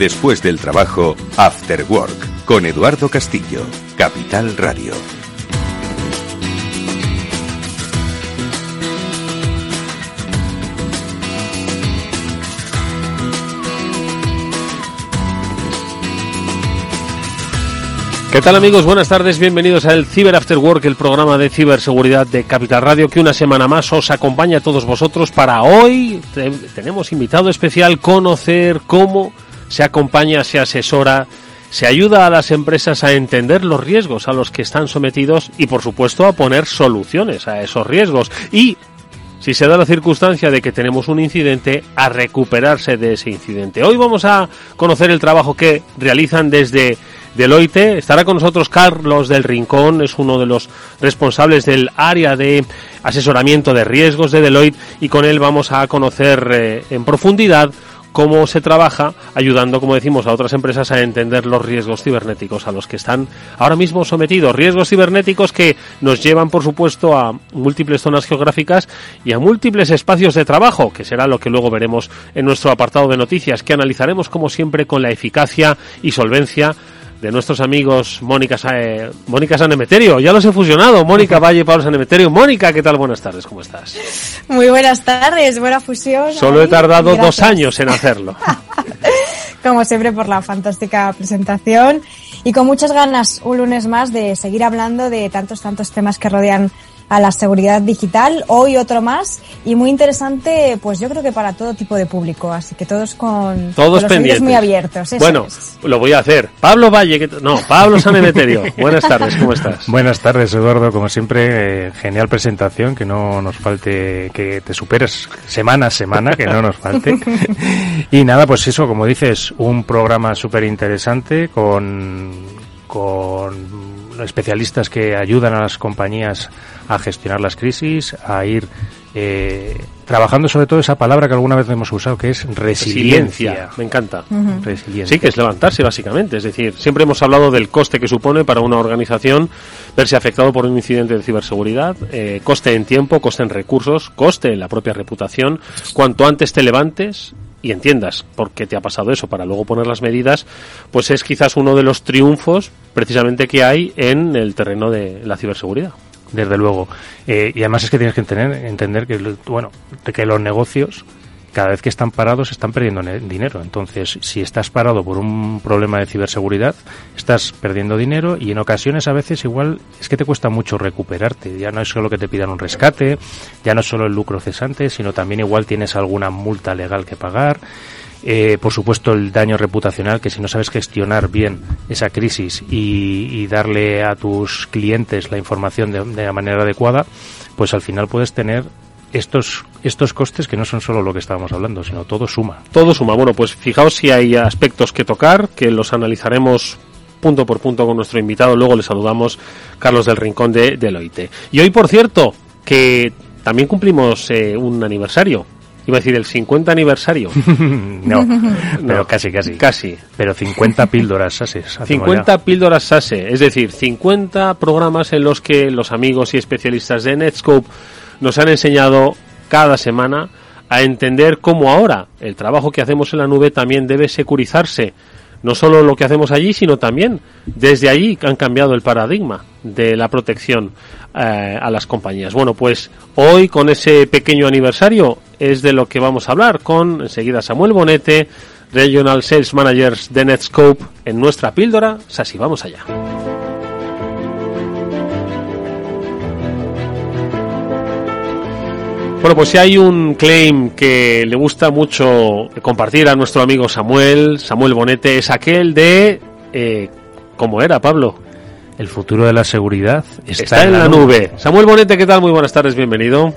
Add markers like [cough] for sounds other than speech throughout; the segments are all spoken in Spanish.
Después del trabajo, After Work, con Eduardo Castillo, Capital Radio. ¿Qué tal amigos? Buenas tardes, bienvenidos al Cyber After Work, el programa de ciberseguridad de Capital Radio que una semana más os acompaña a todos vosotros para hoy. te- tenemos invitado especial conocer cómo se acompaña, se asesora, se ayuda a las empresas a entender los riesgos a los que están sometidos y por supuesto a poner soluciones a esos riesgos y si se da la circunstancia de que tenemos un incidente, a recuperarse de ese incidente. Hoy vamos a conocer el trabajo que realizan desde Deloitte. Estará con nosotros Carlos del Rincón, es uno de los responsables del área de asesoramiento de riesgos de Deloitte y con él vamos a conocer eh, en profundidad cómo se trabaja ayudando, como decimos, a otras empresas a entender los riesgos cibernéticos a los que están ahora mismo sometidos. Riesgos cibernéticos que nos llevan, por supuesto, a múltiples zonas geográficas y a múltiples espacios de trabajo, que será lo que luego veremos en nuestro apartado de noticias, que analizaremos, como siempre, con la eficacia y solvencia de nuestros amigos Mónica, Sa- eh, Mónica Sanemeterio. Ya los he fusionado. Mónica Valle, Pablo Sanemeterio. Mónica, ¿qué tal? Buenas tardes, ¿cómo estás? Muy buenas tardes, buena fusión. Solo he tardado dos años en hacerlo. [laughs] Como siempre, por la fantástica presentación y con muchas ganas un lunes más de seguir hablando de tantos, tantos temas que rodean a la seguridad digital. Hoy otro más y muy interesante, pues yo creo que para todo tipo de público. Así que todos con, Todos con los pendientes. muy abiertos. eso bueno, es. lo voy a hacer. Pablo Valle, ¿qué t- no, Pablo Sanemeterio. [laughs] Buenas tardes, ¿cómo estás? Buenas tardes, Eduardo. Como siempre, eh, genial presentación. Que no nos falte, que te superes semana a semana, que no nos falte. [laughs] y nada, pues eso, como dices, un programa súper interesante con, con especialistas que ayudan a las compañías a gestionar las crisis, a ir eh, trabajando sobre todo esa palabra que alguna vez hemos usado, que es resiliencia. Me encanta. Resiliencia. Sí, que es levantarse básicamente. Es decir, siempre hemos hablado del coste que supone para una organización verse afectado por un incidente de ciberseguridad. eh, coste en tiempo, coste en recursos, coste en la propia reputación. Cuanto antes te levantes y entiendas por qué te ha pasado eso para luego poner las medidas, pues es quizás uno de los triunfos precisamente que hay en el terreno de la ciberseguridad. desde luego. Eh, y además es que tienes que entender, entender que, bueno, que los negocios cada vez que están parados están perdiendo ne- dinero. Entonces, si estás parado por un problema de ciberseguridad, estás perdiendo dinero y en ocasiones a veces igual es que te cuesta mucho recuperarte. Ya no es solo que te pidan un rescate, ya no es solo el lucro cesante, sino también igual tienes alguna multa legal que pagar. Eh, por supuesto, el daño reputacional, que si no sabes gestionar bien esa crisis y, y darle a tus clientes la información de, de la manera adecuada, pues al final puedes tener estos, estos costes que no son solo lo que estábamos hablando, sino todo suma. Todo suma. Bueno, pues fijaos si hay aspectos que tocar, que los analizaremos punto por punto con nuestro invitado. Luego le saludamos Carlos del Rincón de Deloitte. Y hoy, por cierto, que también cumplimos eh, un aniversario. Iba a decir el 50 aniversario. [laughs] no, [laughs] pero casi, casi. Casi. Pero 50 píldoras SASE. 50 píldoras SASE, es decir, 50 programas en los que los amigos y especialistas de Netscope nos han enseñado cada semana a entender cómo ahora el trabajo que hacemos en la nube también debe securizarse. No solo lo que hacemos allí, sino también desde allí han cambiado el paradigma de la protección eh, a las compañías. Bueno, pues hoy con ese pequeño aniversario es de lo que vamos a hablar con enseguida Samuel Bonete, Regional Sales Managers de Netscope en nuestra píldora. Sasi, vamos allá. Bueno, pues si hay un claim que le gusta mucho compartir a nuestro amigo Samuel, Samuel Bonete, es aquel de... Eh, ¿Cómo era, Pablo? El futuro de la seguridad está, en, la, nube. Samuel Bonete, ¿qué tal? Muy buenas tardes, bienvenido.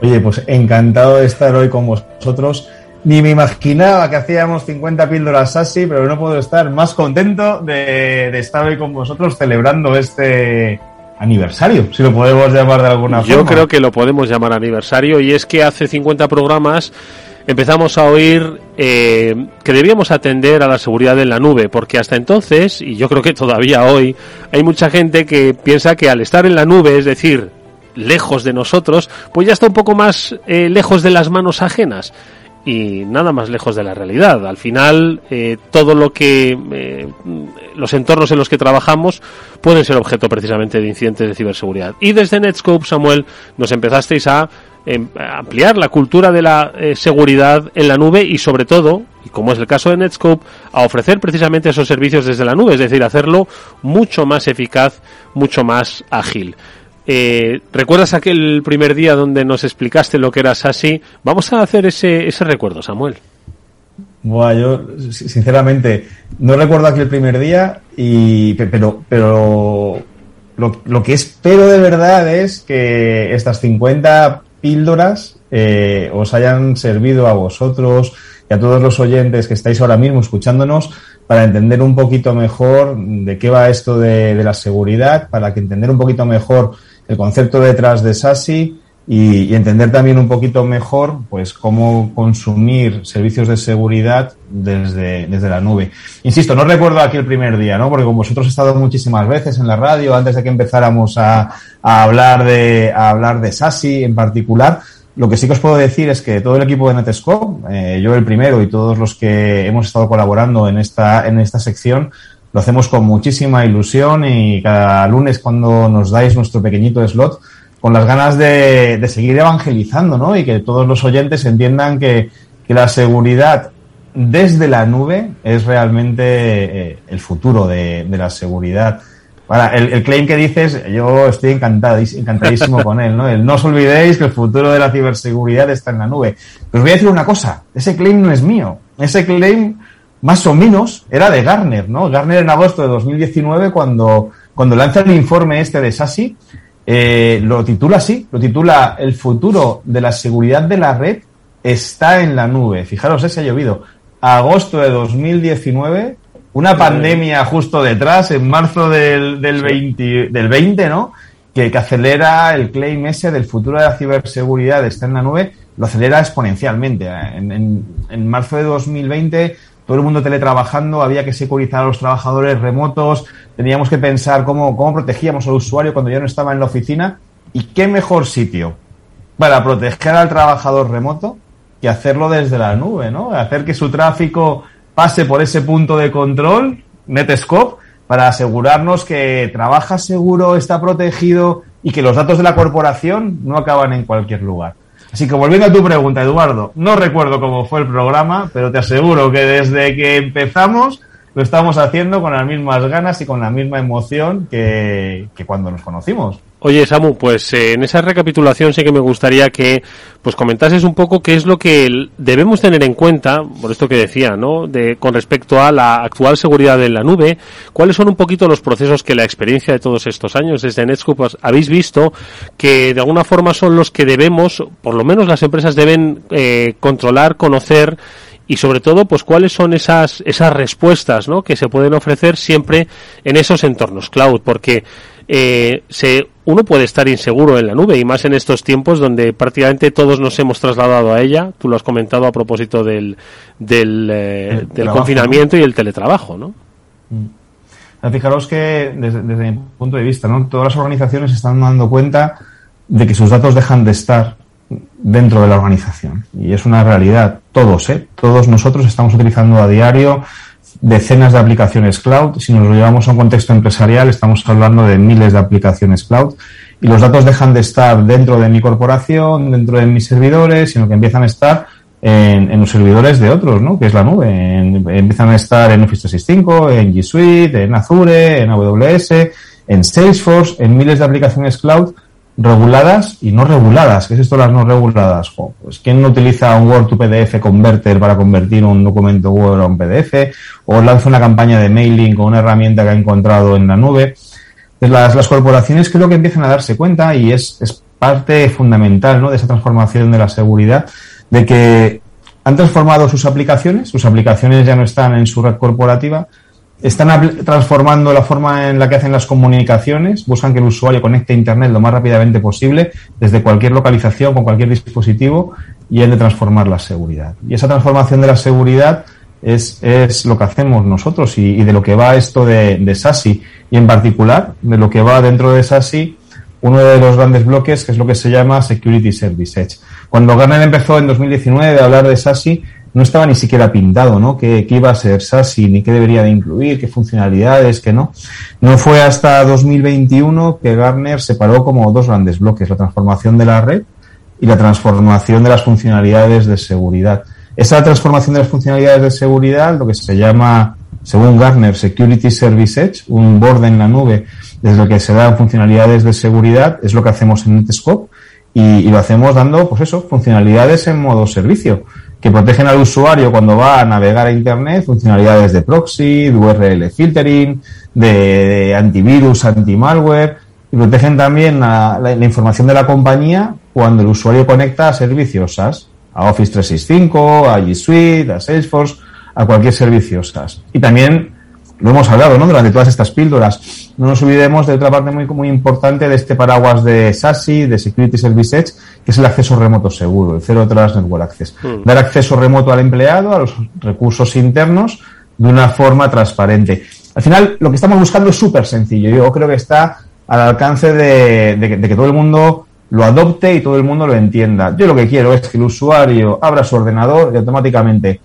Oye, pues encantado de estar hoy con vosotros. Ni me imaginaba que hacíamos 50 píldoras así, pero no puedo estar más contento de, de estar hoy con vosotros celebrando este, aniversario, si lo podemos llamar de alguna forma. Yo creo que lo podemos llamar aniversario y es que hace 50 programas empezamos a oír eh, que debíamos atender a la seguridad en la nube, porque hasta entonces, y yo creo que todavía hoy, hay mucha gente que piensa que al estar en la nube, es decir, lejos de nosotros, pues ya está un poco más eh, lejos de las manos ajenas y nada más lejos de la realidad. Al final, eh, todo lo que eh, los entornos en los que trabajamos pueden ser objeto precisamente de incidentes de ciberseguridad. Y desde Netscope, Samuel, nos empezasteis a, em, ampliar la cultura de la eh, seguridad en la nube y sobre todo, y como es el caso de Netscope, a ofrecer precisamente esos servicios desde la nube, es decir, hacerlo mucho más eficaz, mucho más ágil. Eh, ¿Recuerdas aquel primer día donde nos explicaste lo que era SASI? Vamos a hacer ese, ese recuerdo, Samuel. Buah, yo sinceramente no recuerdo aquel primer día, y, pero, pero lo, lo que espero de verdad es que estas 50 píldoras eh, os hayan servido a vosotros y a todos los oyentes que estáis ahora mismo escuchándonos para entender un poquito mejor de qué va esto de, de la seguridad, para que entender un poquito mejor el concepto detrás de SASI y, entender también un poquito mejor pues cómo consumir servicios de seguridad desde, desde la nube. Insisto, no recuerdo aquí el primer día, ¿no? Porque con vosotros he estado muchísimas veces en la radio antes de que empezáramos a, a hablar de a hablar de SASI en particular. Lo que sí que os puedo decir es que todo el equipo de Netscope, eh, yo el primero y todos los que hemos estado colaborando en esta, en esta sección, lo hacemos con muchísima ilusión y cada lunes cuando nos dais nuestro pequeñito slot, con las ganas de, seguir evangelizando, ¿no? Y que todos los oyentes entiendan que, la seguridad desde la nube es realmente eh, el futuro de, la seguridad. Para el, claim que dices, yo estoy encantadísimo con él, ¿no? El no os olvidéis que el futuro de la ciberseguridad está en la nube. Pero os voy a decir una cosa, ese claim no es mío. Ese claim más o menos era de Garner, ¿no? Garner en agosto de 2019, cuando, cuando lanza el informe este de SASI, eh, lo titula así, lo titula El futuro de la seguridad de la red está en la nube. Fijaros, ese ha llovido. Agosto de 2019, una pandemia justo detrás, en marzo del, del, 20, del 20, ¿no? Que, que, acelera el claim ese del futuro de la ciberseguridad está en la nube, lo acelera exponencialmente. En, en, en marzo de 2020 todo el mundo teletrabajando, había que securizar a los trabajadores remotos, teníamos que pensar cómo, cómo protegíamos al usuario cuando ya no estaba en la oficina. ¿Y qué mejor sitio para proteger al trabajador remoto que hacerlo desde la nube, ¿no? Hacer que su tráfico pase por ese punto de control, Netscope, para asegurarnos que trabaja seguro, está protegido y que los datos de la corporación no acaban en cualquier lugar. Así que volviendo a tu pregunta, Eduardo, no recuerdo cómo fue el programa, pero te aseguro que desde que empezamos lo estamos haciendo con las mismas ganas y con la misma emoción que, que cuando nos conocimos. Oye, Samu, pues eh, en esa recapitulación sí que me gustaría que pues comentases un poco qué es lo que debemos tener en cuenta, por esto que decía, ¿no? De, con respecto a la actual seguridad en la nube, cuáles son un poquito los procesos que la experiencia de todos estos años desde Netscope pues, habéis visto que de alguna forma son los que debemos, por lo menos las empresas deben eh, controlar, conocer y sobre todo pues cuáles son esas esas respuestas ¿no? que se pueden ofrecer siempre en esos entornos cloud porque eh, se, uno puede estar inseguro en la nube y más en estos tiempos donde prácticamente todos nos hemos trasladado a ella. Tú lo has comentado a propósito del, del, eh, del confinamiento y el teletrabajo, ¿no? Mm. Fijaros que desde, desde, mi punto de vista, ¿no? todas las organizaciones están dando cuenta de que sus datos dejan de estar dentro de la organización. Y es una realidad. Todos, ¿eh? Todos nosotros estamos utilizando a diario decenas de aplicaciones cloud. Si nos lo llevamos a un contexto empresarial, estamos hablando de miles de aplicaciones cloud. Y los datos dejan de estar dentro de mi corporación, dentro de mis servidores, sino que empiezan a estar en, en los servidores de otros, ¿no? Que es la nube. En, empiezan a estar en Office 365, en G Suite, en Azure, en AWS, en Salesforce, en miles de aplicaciones cloud reguladas y no reguladas. ¿Qué es esto las no reguladas? pues ¿quién no utiliza un Word to PDF Converter para convertir un documento Word a un PDF? O lanza una campaña de mailing con una herramienta que ha encontrado en la nube. Pues las, las corporaciones creo que empiezan a darse cuenta y es, es parte fundamental ¿no? de esa transformación de la seguridad, de que han transformado sus aplicaciones, sus aplicaciones ya no están en su red corporativa, están transformando la forma en la que hacen las comunicaciones, buscan que el usuario conecte a Internet lo más rápidamente posible, desde cualquier localización, con cualquier dispositivo, y es de transformar la seguridad. Y esa transformación de la seguridad es, es lo que hacemos nosotros y, de lo que va esto de, de, SASI, y en particular de lo que va dentro de SASI, uno de los grandes bloques, que es lo que se llama Security Service Edge. Cuando Gartner empezó en 2019 a hablar de SASI, no estaba ni siquiera pintado, ¿no? ¿Qué, iba a ser SASI, ni qué debería de incluir, qué funcionalidades, qué no. No fue hasta 2021 que Gartner separó como dos grandes bloques, la transformación de la red y la transformación de las funcionalidades de seguridad. Esa transformación de las funcionalidades de seguridad, lo que se llama, según Gartner, Security Service Edge, un borde en la nube desde el que se dan funcionalidades de seguridad, es lo que hacemos en Netscope y, y lo hacemos dando, pues eso, funcionalidades en modo servicio que protegen al usuario cuando va a navegar a Internet, funcionalidades de proxy, de URL filtering, de, antivirus, anti-malware, y protegen también la, la, la, información de la compañía cuando el usuario conecta a servicios SaaS, a Office 365, a G Suite, a Salesforce, a cualquier servicio SaaS. Y también lo hemos hablado, ¿no? Durante todas estas píldoras. No nos olvidemos de otra parte muy, muy importante de este paraguas de SASI, de Security Service Edge, que es el acceso remoto seguro, el Zero Trust Network Access. Mm. Dar acceso remoto al empleado, a los recursos internos, de una forma transparente. Al final, lo que estamos buscando es súper sencillo. Yo creo que está al alcance de, de, de que todo el mundo lo adopte y todo el mundo lo entienda. Yo lo que quiero es que el usuario abra su ordenador y automáticamente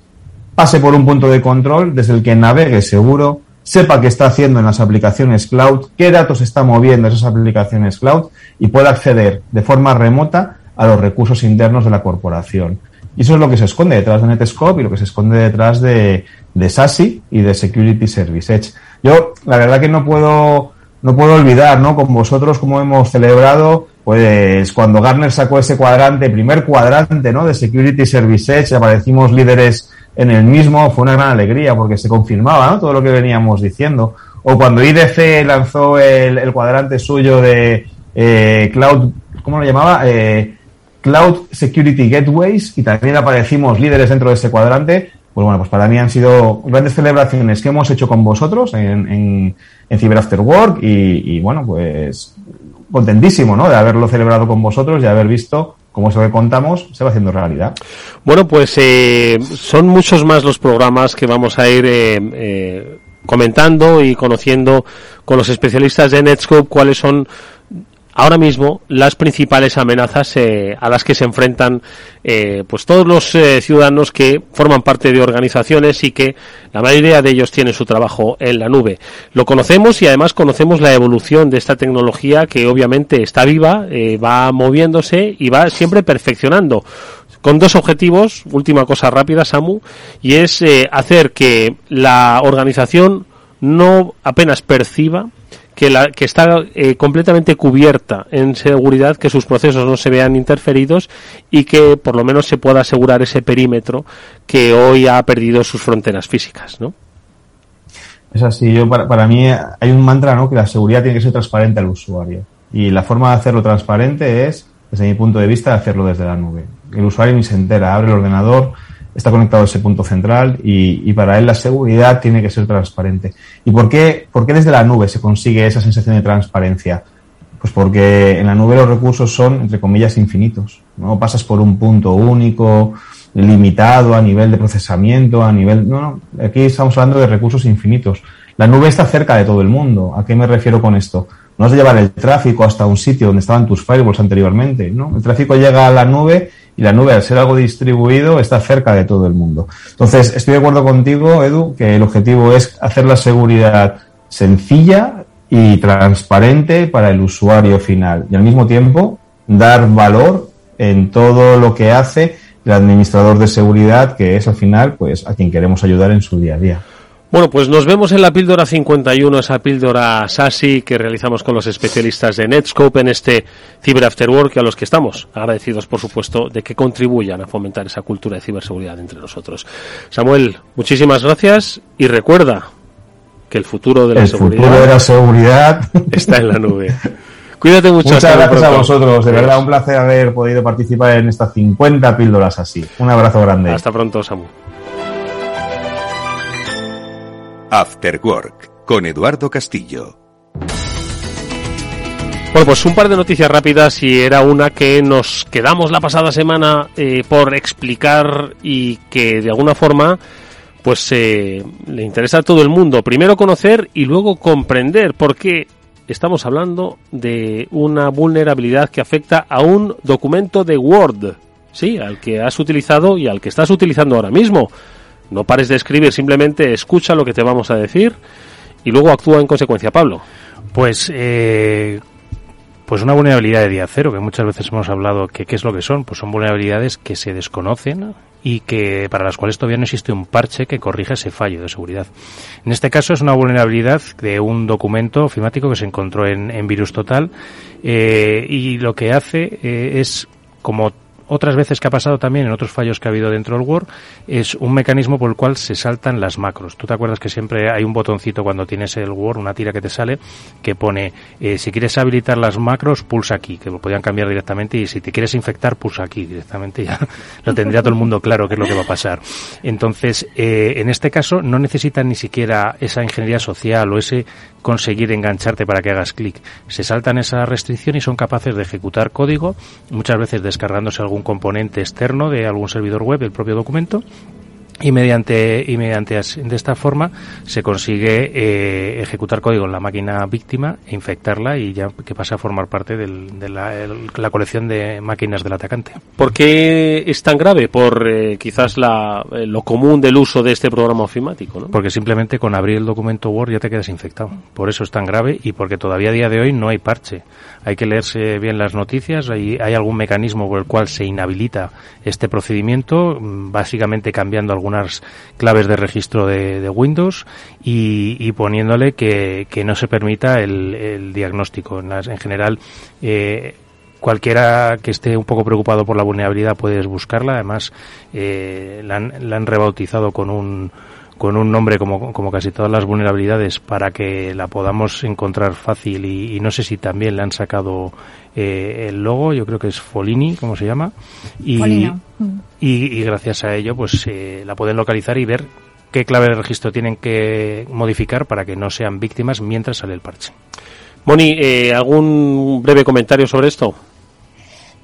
pase por un punto de control desde el que navegue seguro, sepa qué está haciendo en las aplicaciones cloud, qué datos está moviendo esas aplicaciones cloud y pueda acceder de forma remota a los recursos internos de la corporación. Y eso es lo que se esconde detrás de Netscope y lo que se esconde detrás de, de SASI y de Security Service Edge. Yo, la verdad que no puedo, no puedo olvidar, ¿no? Con vosotros, como hemos celebrado, pues cuando Gartner sacó ese cuadrante, primer cuadrante, ¿no? De Security Service Edge, aparecimos líderes en el mismo fue una gran alegría porque se confirmaba todo lo que veníamos diciendo. O cuando IDC lanzó el, cuadrante suyo de eh, Cloud, ¿cómo lo llamaba? Eh, Cloud Security Gateways y también aparecimos líderes dentro de ese cuadrante. Pues bueno, pues para mí han sido grandes celebraciones que hemos hecho con vosotros en, en, en Cyber After Work y, y bueno, pues contentísimo, ¿no? De haberlo celebrado con vosotros y haber visto como eso que contamos se va haciendo realidad. Bueno, pues eh, son muchos más los programas que vamos a ir eh, eh, comentando y conociendo con los especialistas de Netscope cuáles son ahora mismo las principales amenazas eh, a las que se enfrentan eh, pues todos los eh, ciudadanos que forman parte de organizaciones y que la mayoría de ellos tienen su trabajo en la nube. Lo conocemos y además conocemos la evolución de esta tecnología que obviamente está viva, eh, va moviéndose y va siempre perfeccionando con dos objetivos, última cosa rápida, Samu, y es eh, hacer que la organización no apenas perciba que, la, que está eh, completamente cubierta en seguridad, que sus procesos no se vean interferidos y que por lo menos se pueda asegurar ese perímetro que hoy ha perdido sus fronteras físicas, ¿no? Es así, yo para, para mí hay un mantra, ¿no? Que la seguridad tiene que ser transparente al usuario. Y la forma de hacerlo transparente es, desde mi punto de vista, hacerlo desde la nube. El usuario ni se entera, abre el ordenador, está conectado a ese punto central y, para él la seguridad tiene que ser transparente. ¿Y por qué, por qué desde la nube se consigue esa sensación de transparencia? Pues porque en la nube los recursos son, entre comillas, infinitos. No pasas por un punto único, limitado a nivel de procesamiento, a nivel... No, no, aquí estamos hablando de recursos infinitos. La nube está cerca de todo el mundo. ¿A qué me refiero con esto? No has de llevar el tráfico hasta un sitio donde estaban tus firewalls anteriormente, ¿no? El tráfico llega a la nube y la nube, al ser algo distribuido, está cerca de todo el mundo. Entonces, estoy de acuerdo contigo, Edu, que el objetivo es hacer la seguridad sencilla y transparente para el usuario final y al mismo tiempo dar valor en todo lo que hace el administrador de seguridad, que es al final pues a quien queremos ayudar en su día a día. Bueno, pues nos vemos en la píldora 51, esa píldora SASI que realizamos con los especialistas de Netscope en este Cyber After Work, a los que estamos agradecidos, por supuesto, de que contribuyan a fomentar esa cultura de ciberseguridad entre nosotros. Samuel, muchísimas gracias y recuerda que el futuro de la seguridad. futuro de la seguridad está en la nube. [laughs] Cuídate mucho. Muchas gracias a vosotros. De verdad, un placer haber podido participar en estas 50 píldoras así. Un abrazo grande. Hasta pronto, Samu. After Work con Eduardo Castillo. Bueno, pues un par de noticias rápidas y era una que nos quedamos la pasada semana eh, por explicar y que de alguna forma pues eh, le interesa a todo el mundo. Primero conocer y luego comprender por qué estamos hablando de una vulnerabilidad que afecta a un documento de Word, sí, al que has utilizado y al que estás utilizando ahora mismo. No pares de escribir, simplemente escucha lo que te vamos a decir y luego actúa en consecuencia, Pablo. Pues, eh, pues una vulnerabilidad de día cero, que muchas veces hemos hablado que qué es lo que son, pues son vulnerabilidades que se desconocen y que para las cuales todavía no existe un parche que corrija ese fallo de seguridad. En este caso es una vulnerabilidad de un documento ofimático que se encontró en, Virus Total eh, y lo que hace eh, es como otras veces que ha pasado también en otros fallos que ha habido dentro del Word, es un mecanismo por el cual se saltan las macros. Tú te acuerdas que siempre hay un botoncito cuando tienes el Word, una tira que te sale, que pone, eh, si quieres habilitar las macros, pulsa aquí, que lo podían cambiar directamente, y si te quieres infectar, pulsa aquí directamente, ya [laughs] lo tendría todo el mundo claro qué es lo que va a pasar. Entonces, eh, en este caso, no necesitan ni siquiera esa ingeniería social o ese conseguir engancharte para que hagas clic. Se saltan esa restricción y son capaces de ejecutar código, muchas veces descargándose algún componente externo de algún servidor web, el propio documento, y mediante y mediante de esta forma se consigue eh, ejecutar código en la máquina víctima e infectarla y ya que pasa a formar parte de la, colección de máquinas del atacante. ¿Por qué es tan grave? Por eh, quizás la, eh, lo común del uso de este programa ofimático, ¿no? Porque simplemente con abrir el documento Word ya te quedas infectado. Por eso es tan grave y porque todavía a día de hoy no hay parche. Hay que leerse bien las noticias, hay, hay algún mecanismo por el cual se inhabilita este procedimiento, mm, básicamente cambiando algún unas claves de registro de, Windows y, poniéndole que, no se permita el, diagnóstico. En, en general, eh, cualquiera que esté un poco preocupado por la vulnerabilidad puedes buscarla. Además, eh, la, han, rebautizado con un con un nombre como, como casi todas las vulnerabilidades para que la podamos encontrar fácil y, no sé si también le han sacado eh, el logo, yo creo que es Folini, como se llama, y, y, gracias a ello pues eh, la pueden localizar y ver qué clave de registro tienen que modificar para que no sean víctimas mientras sale el parche. Moni, eh, ¿algún breve comentario sobre esto?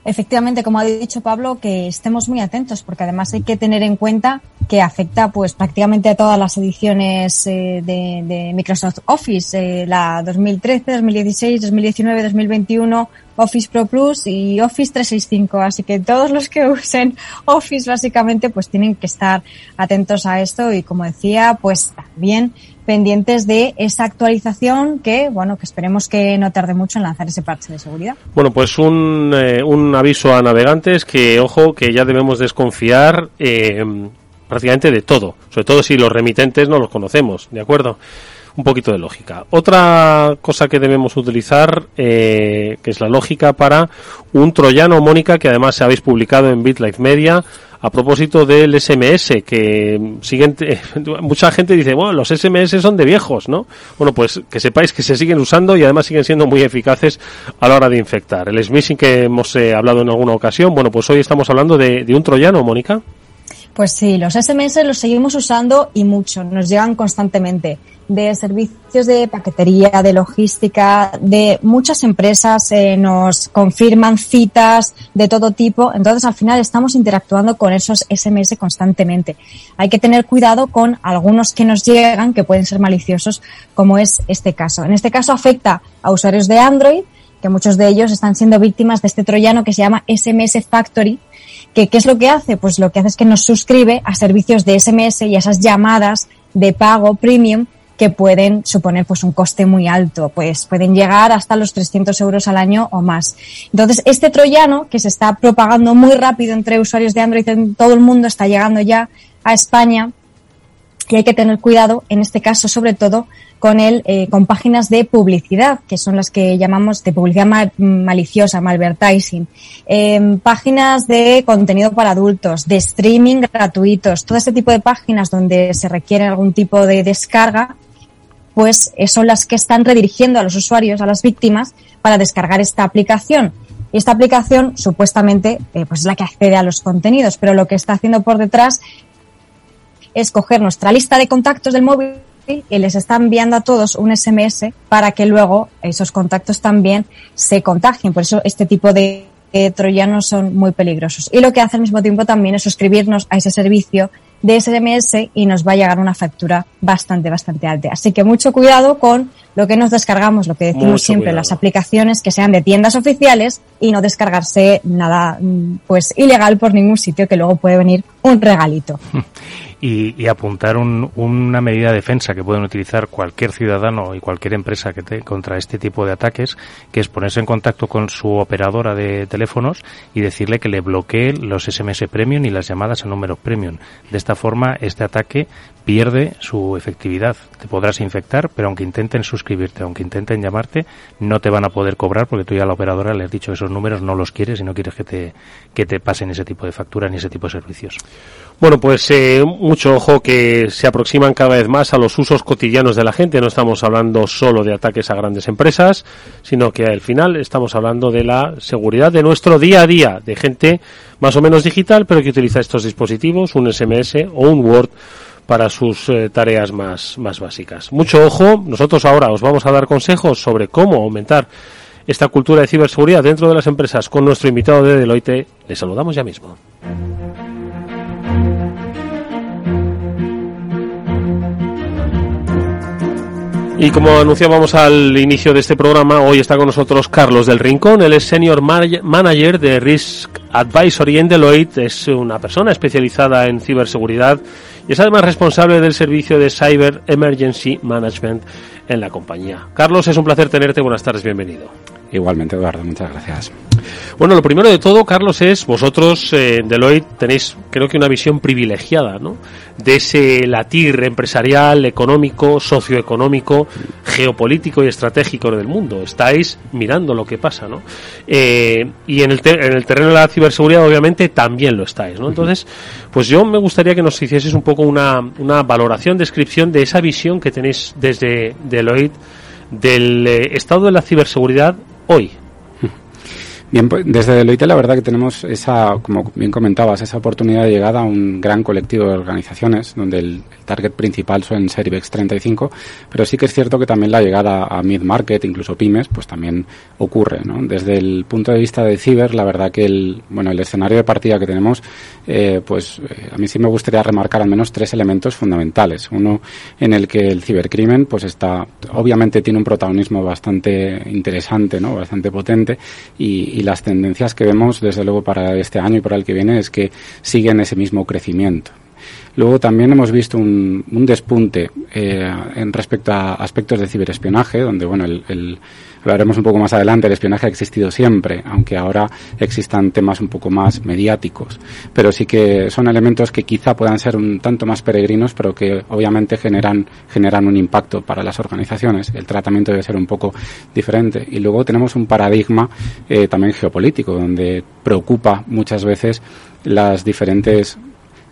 efectivamente, como ha dicho Pablo, que estemos muy atentos, porque además hay que tener en cuenta que afecta pues prácticamente a todas las ediciones eh, de, Microsoft Office, eh, la 2013, 2016, 2019, 2021, Office Pro Plus y Office 365. Así que todos los que [laughs] usen Office básicamente pues tienen que estar atentos a esto y como decía, pues también pendientes de esa actualización que, bueno, que esperemos que no tarde mucho en lanzar ese parche de seguridad. Bueno, pues un, eh, un aviso a navegantes que, ojo, que ya debemos desconfiar eh, prácticamente de todo, sobre todo si los remitentes no los conocemos, ¿de acuerdo? un poquito de lógica. Otra cosa que debemos utilizar, eh, que es la lógica para un troyano, Mónica, que además habéis publicado en BitLife Media, a propósito del SMS, que siguen, [laughs] mucha gente dice, bueno, los SMS son de viejos, ¿no? Bueno, pues que sepáis que se siguen usando y además siguen siendo muy eficaces a la hora de infectar. El smishing que hemos eh, hablado en alguna ocasión, bueno, pues hoy estamos hablando de, de un troyano, Mónica. Pues sí, los SMS los seguimos usando y mucho, nos llegan constantemente de servicios de paquetería, de logística, de muchas empresas eh, nos confirman citas de todo tipo. Entonces, al final estamos interactuando con esos SMS constantemente. Hay que tener cuidado con algunos que nos llegan que pueden ser maliciosos, como es este caso. En este caso afecta a usuarios de Android, que muchos de ellos están siendo víctimas de este troyano que se llama SMS Factory, ¿Qué, es lo que hace? Pues lo que hace es que nos suscribe a servicios de SMS y a esas llamadas de pago premium que pueden suponer pues un coste muy alto, pues pueden llegar hasta los 300 euros al año o más. Entonces, este troyano que se está propagando muy rápido entre usuarios de Android en todo el mundo está llegando ya a España y hay que tener cuidado, en este caso sobre todo, con él, eh, con páginas de publicidad, que son las que llamamos de publicidad maliciosa, malvertising, eh, páginas de contenido para adultos, de streaming gratuitos, todo este tipo de páginas donde se requiere algún tipo de descarga, pues eh, son las que están redirigiendo a los usuarios, a las víctimas, para descargar esta aplicación. Y esta aplicación supuestamente eh, pues es la que accede a los contenidos, pero lo que está haciendo por detrás es coger nuestra lista de contactos del móvil y les está enviando a todos un SMS para que luego esos contactos también se contagien. Por eso este tipo de troyanos son muy peligrosos. Y lo que hace al mismo tiempo también es suscribirnos a ese servicio de SMS y nos va a llegar una factura bastante, bastante alta. Así que mucho cuidado con lo que nos descargamos, lo que decimos siempre, las aplicaciones que sean de tiendas oficiales y no descargarse nada mm, pues ilegal por ningún sitio que luego puede venir un regalito. [laughs] y, apuntar una medida de defensa que pueden utilizar cualquier ciudadano y cualquier empresa que te, contra este tipo de ataques, que es ponerse en contacto con su operadora de teléfonos y decirle que le bloquee los SMS premium y las llamadas a números premium. De esta forma, este ataque pierde su efectividad. Te podrás infectar, pero aunque intenten suscribirte, aunque intenten llamarte, no te van a poder cobrar porque tú ya a la operadora le has dicho esos números no los quieres y no quieres que te, que te pasen ese tipo de factura ni ese tipo de servicios. Bueno, pues eh, mucho ojo que se aproximan cada vez más a los usos cotidianos de la gente. No estamos hablando solo de ataques a grandes empresas, sino que al final estamos hablando de la seguridad de nuestro día a día, de gente más o menos digital, pero que utiliza estos dispositivos, un SMS o un Word para sus eh, tareas más, más básicas. Mucho ojo, nosotros ahora os vamos a dar consejos sobre cómo aumentar esta cultura de ciberseguridad dentro de las empresas con nuestro invitado de Deloitte. Le saludamos ya mismo. Y como anunciábamos al inicio de este programa, hoy está con nosotros Carlos del Rincón. Él es Senior Manager de Risk Advisory en Deloitte. Es una persona especializada en ciberseguridad y es además responsable del servicio de Cyber Emergency Management en la compañía. Carlos, es un placer tenerte. Buenas tardes, bienvenido. Igualmente, Eduardo, muchas gracias. Bueno, lo primero de todo, Carlos, es vosotros en eh, Deloitte tenéis, creo que una visión privilegiada, ¿no? De ese latir empresarial, económico, socioeconómico, geopolítico y estratégico del mundo. Estáis mirando lo que pasa, ¿no? Eh, y en el, en el terreno de la ciberseguridad, obviamente, también lo estáis, ¿no? Entonces, pues yo me gustaría que nos hicieses un poco una, una valoración, descripción de esa visión que tenéis desde Deloitte del eh, estado de la ciberseguridad hoy. Bien, pues desde Deloitte la verdad que tenemos esa, como bien comentabas, esa oportunidad de llegada a un gran colectivo de organizaciones, donde el, target principal suelen ser IBEX 35, pero sí que es cierto que también la llegada a mid-market, incluso pymes, pues también ocurre, ¿no? Desde el punto de vista de ciber, la verdad que el, bueno, el escenario de partida que tenemos, eh, pues eh, a mí sí me gustaría remarcar al menos tres elementos fundamentales. Uno en el que el cibercrimen, pues está, obviamente tiene un protagonismo bastante interesante, ¿no? Bastante potente y, y las tendencias que vemos desde luego para este año y para el que viene es que siguen ese mismo crecimiento. Luego también hemos visto un, un despunte eh, en respecto a aspectos de ciberespionaje, donde bueno el, el hablaremos un poco más adelante, el espionaje ha existido siempre, aunque ahora existan temas un poco más mediáticos. Pero sí que son elementos que quizá puedan ser un tanto más peregrinos, pero que obviamente generan, generan un impacto para las organizaciones. El tratamiento debe ser un poco diferente. Y luego tenemos un paradigma eh, también geopolítico, donde preocupa muchas veces las diferentes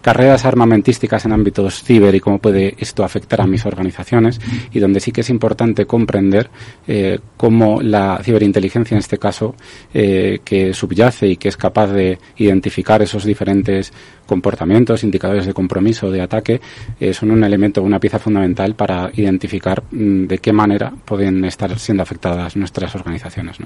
carreras armamentísticas en ámbitos ciber y cómo puede esto afectar a mis organizaciones y donde sí que es importante comprender eh, cómo la ciberinteligencia en este caso eh, que subyace y que es capaz de identificar esos diferentes comportamientos, indicadores de compromiso, de ataque, eh, son un elemento, una pieza fundamental para identificar mm, de qué manera pueden estar siendo afectadas nuestras organizaciones.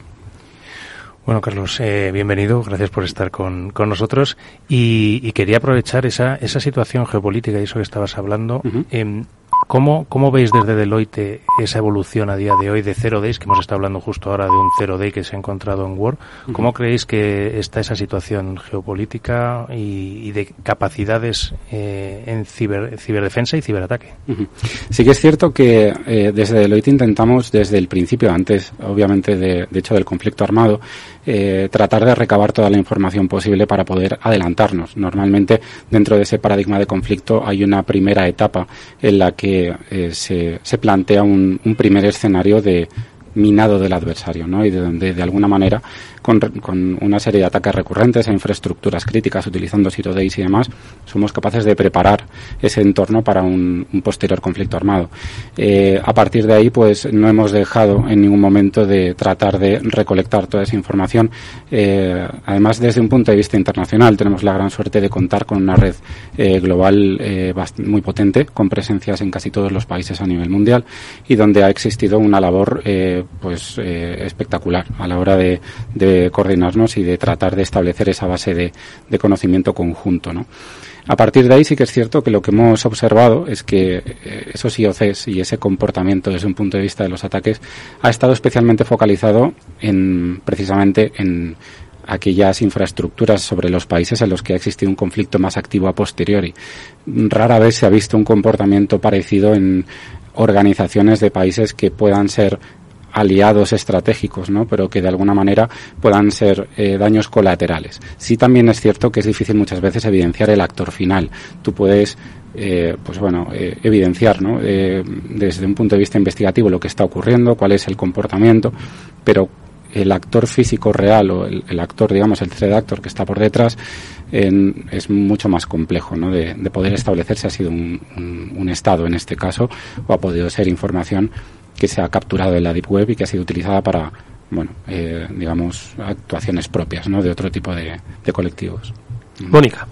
Bueno, Carlos, eh, bienvenido. Gracias por estar con, con nosotros. Y, quería aprovechar esa, esa situación geopolítica y eso que estabas hablando. ¿Cómo, ¿Cómo veis desde Deloitte esa evolución a día de hoy de Zero Days, que hemos estado hablando justo ahora de un Zero Day que se ha encontrado en Word? ¿Cómo creéis que está esa situación geopolítica y, de capacidades eh, en ciber, ciberdefensa y ciberataque? Sí que es cierto que eh, desde Deloitte intentamos desde el principio, antes obviamente de, de hecho del conflicto armado, eh, tratar de recabar toda la información posible para poder adelantarnos. Normalmente, dentro de ese paradigma de conflicto hay una primera etapa en la que eh, se, se, plantea un, un primer escenario de minado del adversario, ¿no? Y de donde de alguna manera con, una serie de ataques recurrentes a infraestructuras críticas utilizando Zero Days y demás, somos capaces de preparar ese entorno para un, posterior conflicto armado. Eh, a partir de ahí, pues no hemos dejado en ningún momento de tratar de recolectar toda esa información. Eh, además, desde un punto de vista internacional, tenemos la gran suerte de contar con una red eh, global muy potente, con presencias en casi todos los países a nivel mundial y donde ha existido una labor pues espectacular a la hora de coordinarnos y de tratar de establecer esa base de, conocimiento conjunto, ¿no? A partir de ahí sí que es cierto que lo que hemos observado es que eh, esos IOCs y ese comportamiento desde un punto de vista de los ataques ha estado especialmente focalizado en precisamente en aquellas infraestructuras sobre los países en los que ha existido un conflicto más activo a posteriori. Rara vez se ha visto un comportamiento parecido en organizaciones de países que puedan ser aliados estratégicos, ¿no? pero que de alguna manera puedan ser eh, daños colaterales. Sí también es cierto que es difícil muchas veces evidenciar el actor final. Tú puedes eh, pues bueno, eh, evidenciar ¿no? desde un punto de vista investigativo lo que está ocurriendo, cuál es el comportamiento, pero el actor físico real o el, actor, digamos, el threat actor que está por detrás es mucho más complejo ¿no? de, poder establecer si ha sido un Estado en este caso o ha podido ser información que se ha capturado en la Deep Web y que ha sido utilizada para, bueno, eh, digamos, actuaciones propias, ¿no? De otro tipo de, colectivos. Mónica.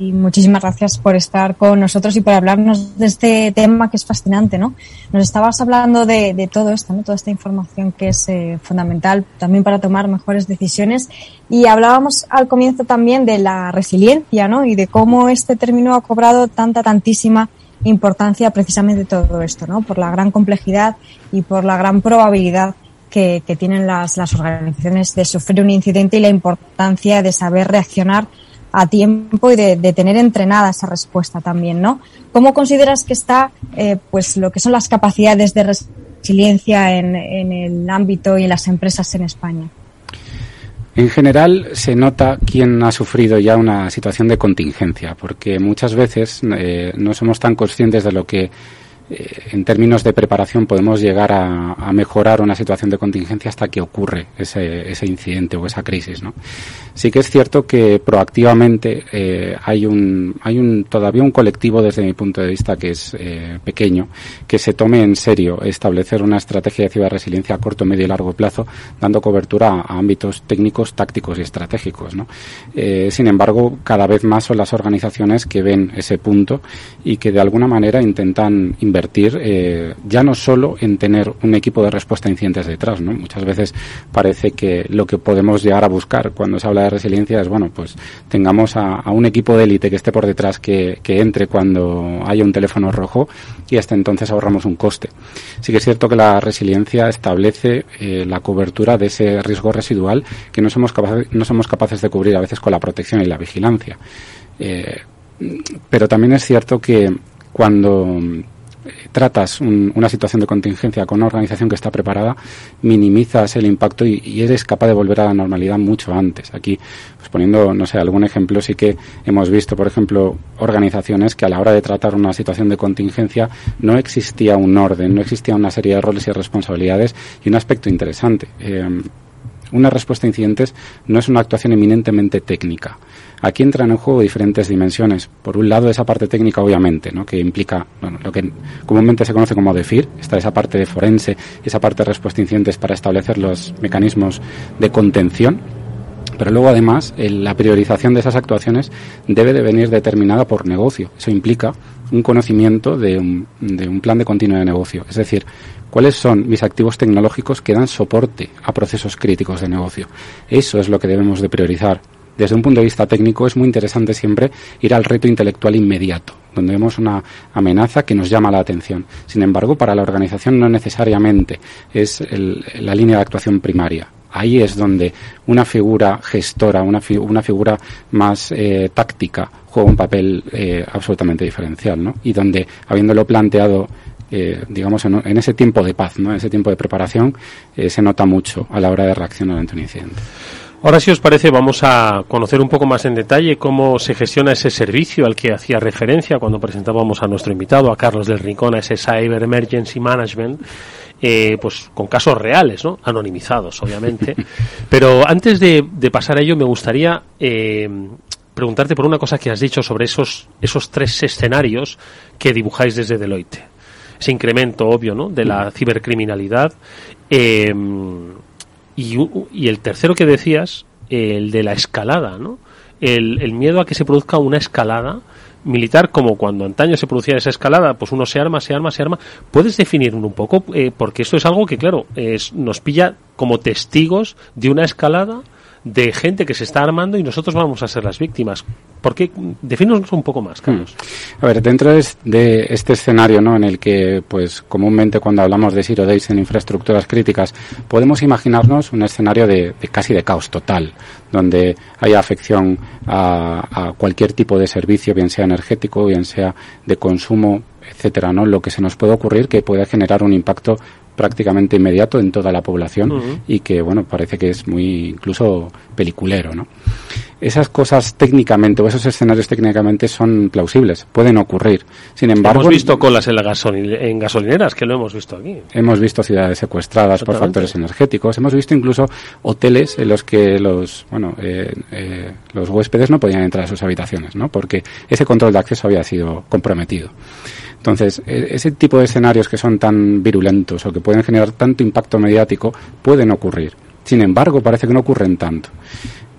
Y muchísimas gracias por estar con nosotros y por hablarnos de este tema que es fascinante, ¿no? Nos estabas hablando de, todo esto, ¿no? Toda esta información que es eh, fundamental también para tomar mejores decisiones. Y hablábamos al comienzo también de la resiliencia, ¿no? Y de cómo este término ha cobrado tanta, tantísima importancia precisamente todo esto, ¿no? Por la gran complejidad y por la gran probabilidad que, tienen las, las organizaciones de sufrir un incidente y la importancia de saber reaccionar a tiempo y de, de, tener entrenada esa respuesta también, ¿no? ¿Cómo consideras que está, eh, pues, lo que son las capacidades de resiliencia en, en el ámbito y en las empresas en España? En general se nota quién ha sufrido ya una situación de contingencia, porque muchas veces eh, no somos tan conscientes de lo que en términos de preparación podemos llegar a, mejorar una situación de contingencia hasta que ocurre ese, ese incidente o esa crisis. ¿no? Sí que es cierto que proactivamente eh, hay un hay un todavía un colectivo desde mi punto de vista que es eh, pequeño que se tome en serio establecer una estrategia de ciberresiliencia a corto, medio y largo plazo, dando cobertura a, ámbitos técnicos, tácticos y estratégicos. ¿no? sin embargo, cada vez más son las organizaciones que ven ese punto y que de alguna manera intentan invertir invertir eh, ya no solo en tener un equipo de respuesta a incidentes detrás. Muchas veces parece que lo que podemos llegar a buscar cuando se habla de resiliencia es, bueno, pues tengamos a, un equipo de élite que esté por detrás que, entre cuando haya un teléfono rojo y hasta entonces ahorramos un coste. Sí que es cierto que la resiliencia establece eh, la cobertura de ese riesgo residual que no somos, capaces, no somos capaces de cubrir a veces con la protección y la vigilancia. Eh, pero también es cierto que cuando tratas una situación de contingencia con una organización que está preparada, minimizas el impacto y, eres capaz de volver a la normalidad mucho antes. Aquí, pues poniendo, no sé, algún ejemplo, sí que hemos visto, por ejemplo, organizaciones que a la hora de tratar una situación de contingencia no existía un orden, no existía una serie de roles y responsabilidades y un aspecto interesante. Eh, una respuesta a incidentes no es una actuación eminentemente técnica. Aquí entran en juego diferentes dimensiones. Por un lado, esa parte técnica, obviamente, ¿no? que implica bueno, lo que comúnmente se conoce como DEFIR, está esa parte de forense, esa parte de respuesta a incidentes para establecer los mecanismos de contención. Pero luego, además, la priorización de esas actuaciones debe de venir determinada por negocio. Eso implica un conocimiento de un, plan de continuidad de negocio. Es decir, cuáles son mis activos tecnológicos que dan soporte a procesos críticos de negocio. Eso es lo que debemos de priorizar desde un punto de vista técnico es muy interesante siempre ir al reto intelectual inmediato, donde vemos una amenaza que nos llama la atención. Sin embargo, para la organización no necesariamente es la línea de actuación primaria. Ahí es donde una figura gestora, una, una figura más eh, táctica, juega un papel eh, absolutamente diferencial, ¿no? Y donde, habiéndolo planteado eh, digamos, en, ese tiempo de paz, ¿no? en ese tiempo de preparación, se nota mucho a la hora de reaccionar ante un incidente. Ahora, si os parece, vamos a conocer un poco más en detalle cómo se gestiona ese servicio al que hacía referencia cuando presentábamos a nuestro invitado, a Carlos del Rincón, a ese Cyber Emergency Management, eh, pues con casos reales, ¿no? Anonimizados, obviamente. [laughs] Pero antes de, pasar a ello, me gustaría eh, preguntarte por una cosa que has dicho sobre esos, esos tres escenarios que dibujáis desde Deloitte. Ese incremento obvio, ¿no? De la cibercriminalidad. Eh, y, el tercero que decías, el de la escalada, ¿no? El, miedo a que se produzca una escalada militar como cuando antaño se producía esa escalada, pues uno se arma, se arma, se arma. ¿Puedes definirlo un poco? Eh, porque esto es algo que, claro, es, nos pilla como testigos de una escalada de gente que se está armando y nosotros vamos a ser las víctimas. ¿Por qué? Defínenos un poco más, Carlos. Hmm. A ver, dentro de este escenario ¿no? en el que, pues, comúnmente cuando hablamos de Zero Days en infraestructuras críticas, podemos imaginarnos un escenario de, casi de caos total, donde haya afección a cualquier tipo de servicio, bien sea energético, bien sea de consumo, etcétera, ¿no? Lo que se nos puede ocurrir que pueda generar un impacto prácticamente inmediato en toda la población y que, bueno, parece que es muy incluso peliculero, ¿no? Esas cosas técnicamente o esos escenarios técnicamente son plausibles, pueden ocurrir. Sin embargo, hemos visto colas en, la en gasolineras, que lo hemos visto aquí. Hemos visto ciudades secuestradas por factores energéticos, hemos visto incluso hoteles en los que los, bueno, eh, eh, los huéspedes no podían entrar a sus habitaciones, ¿no? Porque ese control de acceso había sido comprometido. Entonces, e, ese tipo de escenarios que son tan virulentos o que pueden generar tanto impacto mediático pueden ocurrir. Sin embargo, parece que no ocurren tanto.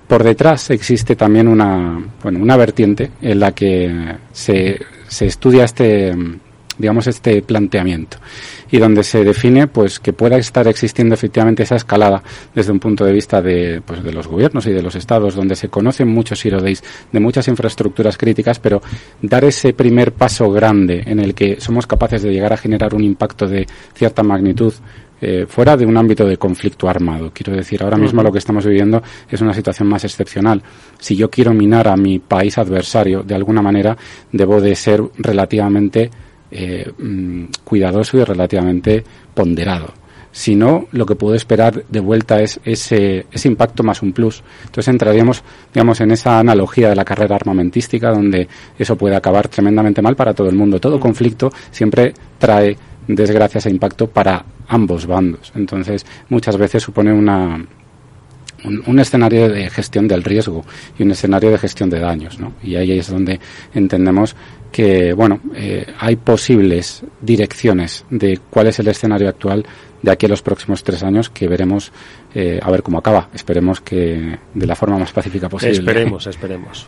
Por detrás existe también una, bueno, una vertiente en la que se, se estudia este, digamos, este planteamiento y donde se define pues que pueda estar existiendo efectivamente esa escalada desde un punto de vista de, pues, de los gobiernos y de los estados, donde se conocen muchos zero days de muchas infraestructuras críticas, pero dar ese primer paso grande en el que somos capaces de llegar a generar un impacto de cierta magnitud eh, fuera de un ámbito de conflicto armado. Quiero decir, ahora mismo lo que estamos viviendo es una situación más excepcional. Si yo quiero minar a mi país adversario, de alguna manera, debo de ser relativamente eh, mm, cuidadoso y relativamente ponderado. Si no, lo que puedo esperar de vuelta es ese, ese impacto más un plus. Entonces entraríamos, digamos, en esa analogía de la carrera armamentística, donde eso puede acabar tremendamente mal para todo el mundo. Todo mm. conflicto siempre trae desgracias e impacto para ambos bandos. Entonces, muchas veces supone una, un, escenario de gestión del riesgo y un escenario de gestión de daños, ¿no? Y ahí es donde entendemos que, bueno, eh, hay posibles direcciones de cuál es el escenario actual de aquí a los próximos tres años que veremos eh, a ver cómo acaba. Esperemos que de la forma más pacífica posible. Esperemos, [laughs] esperemos.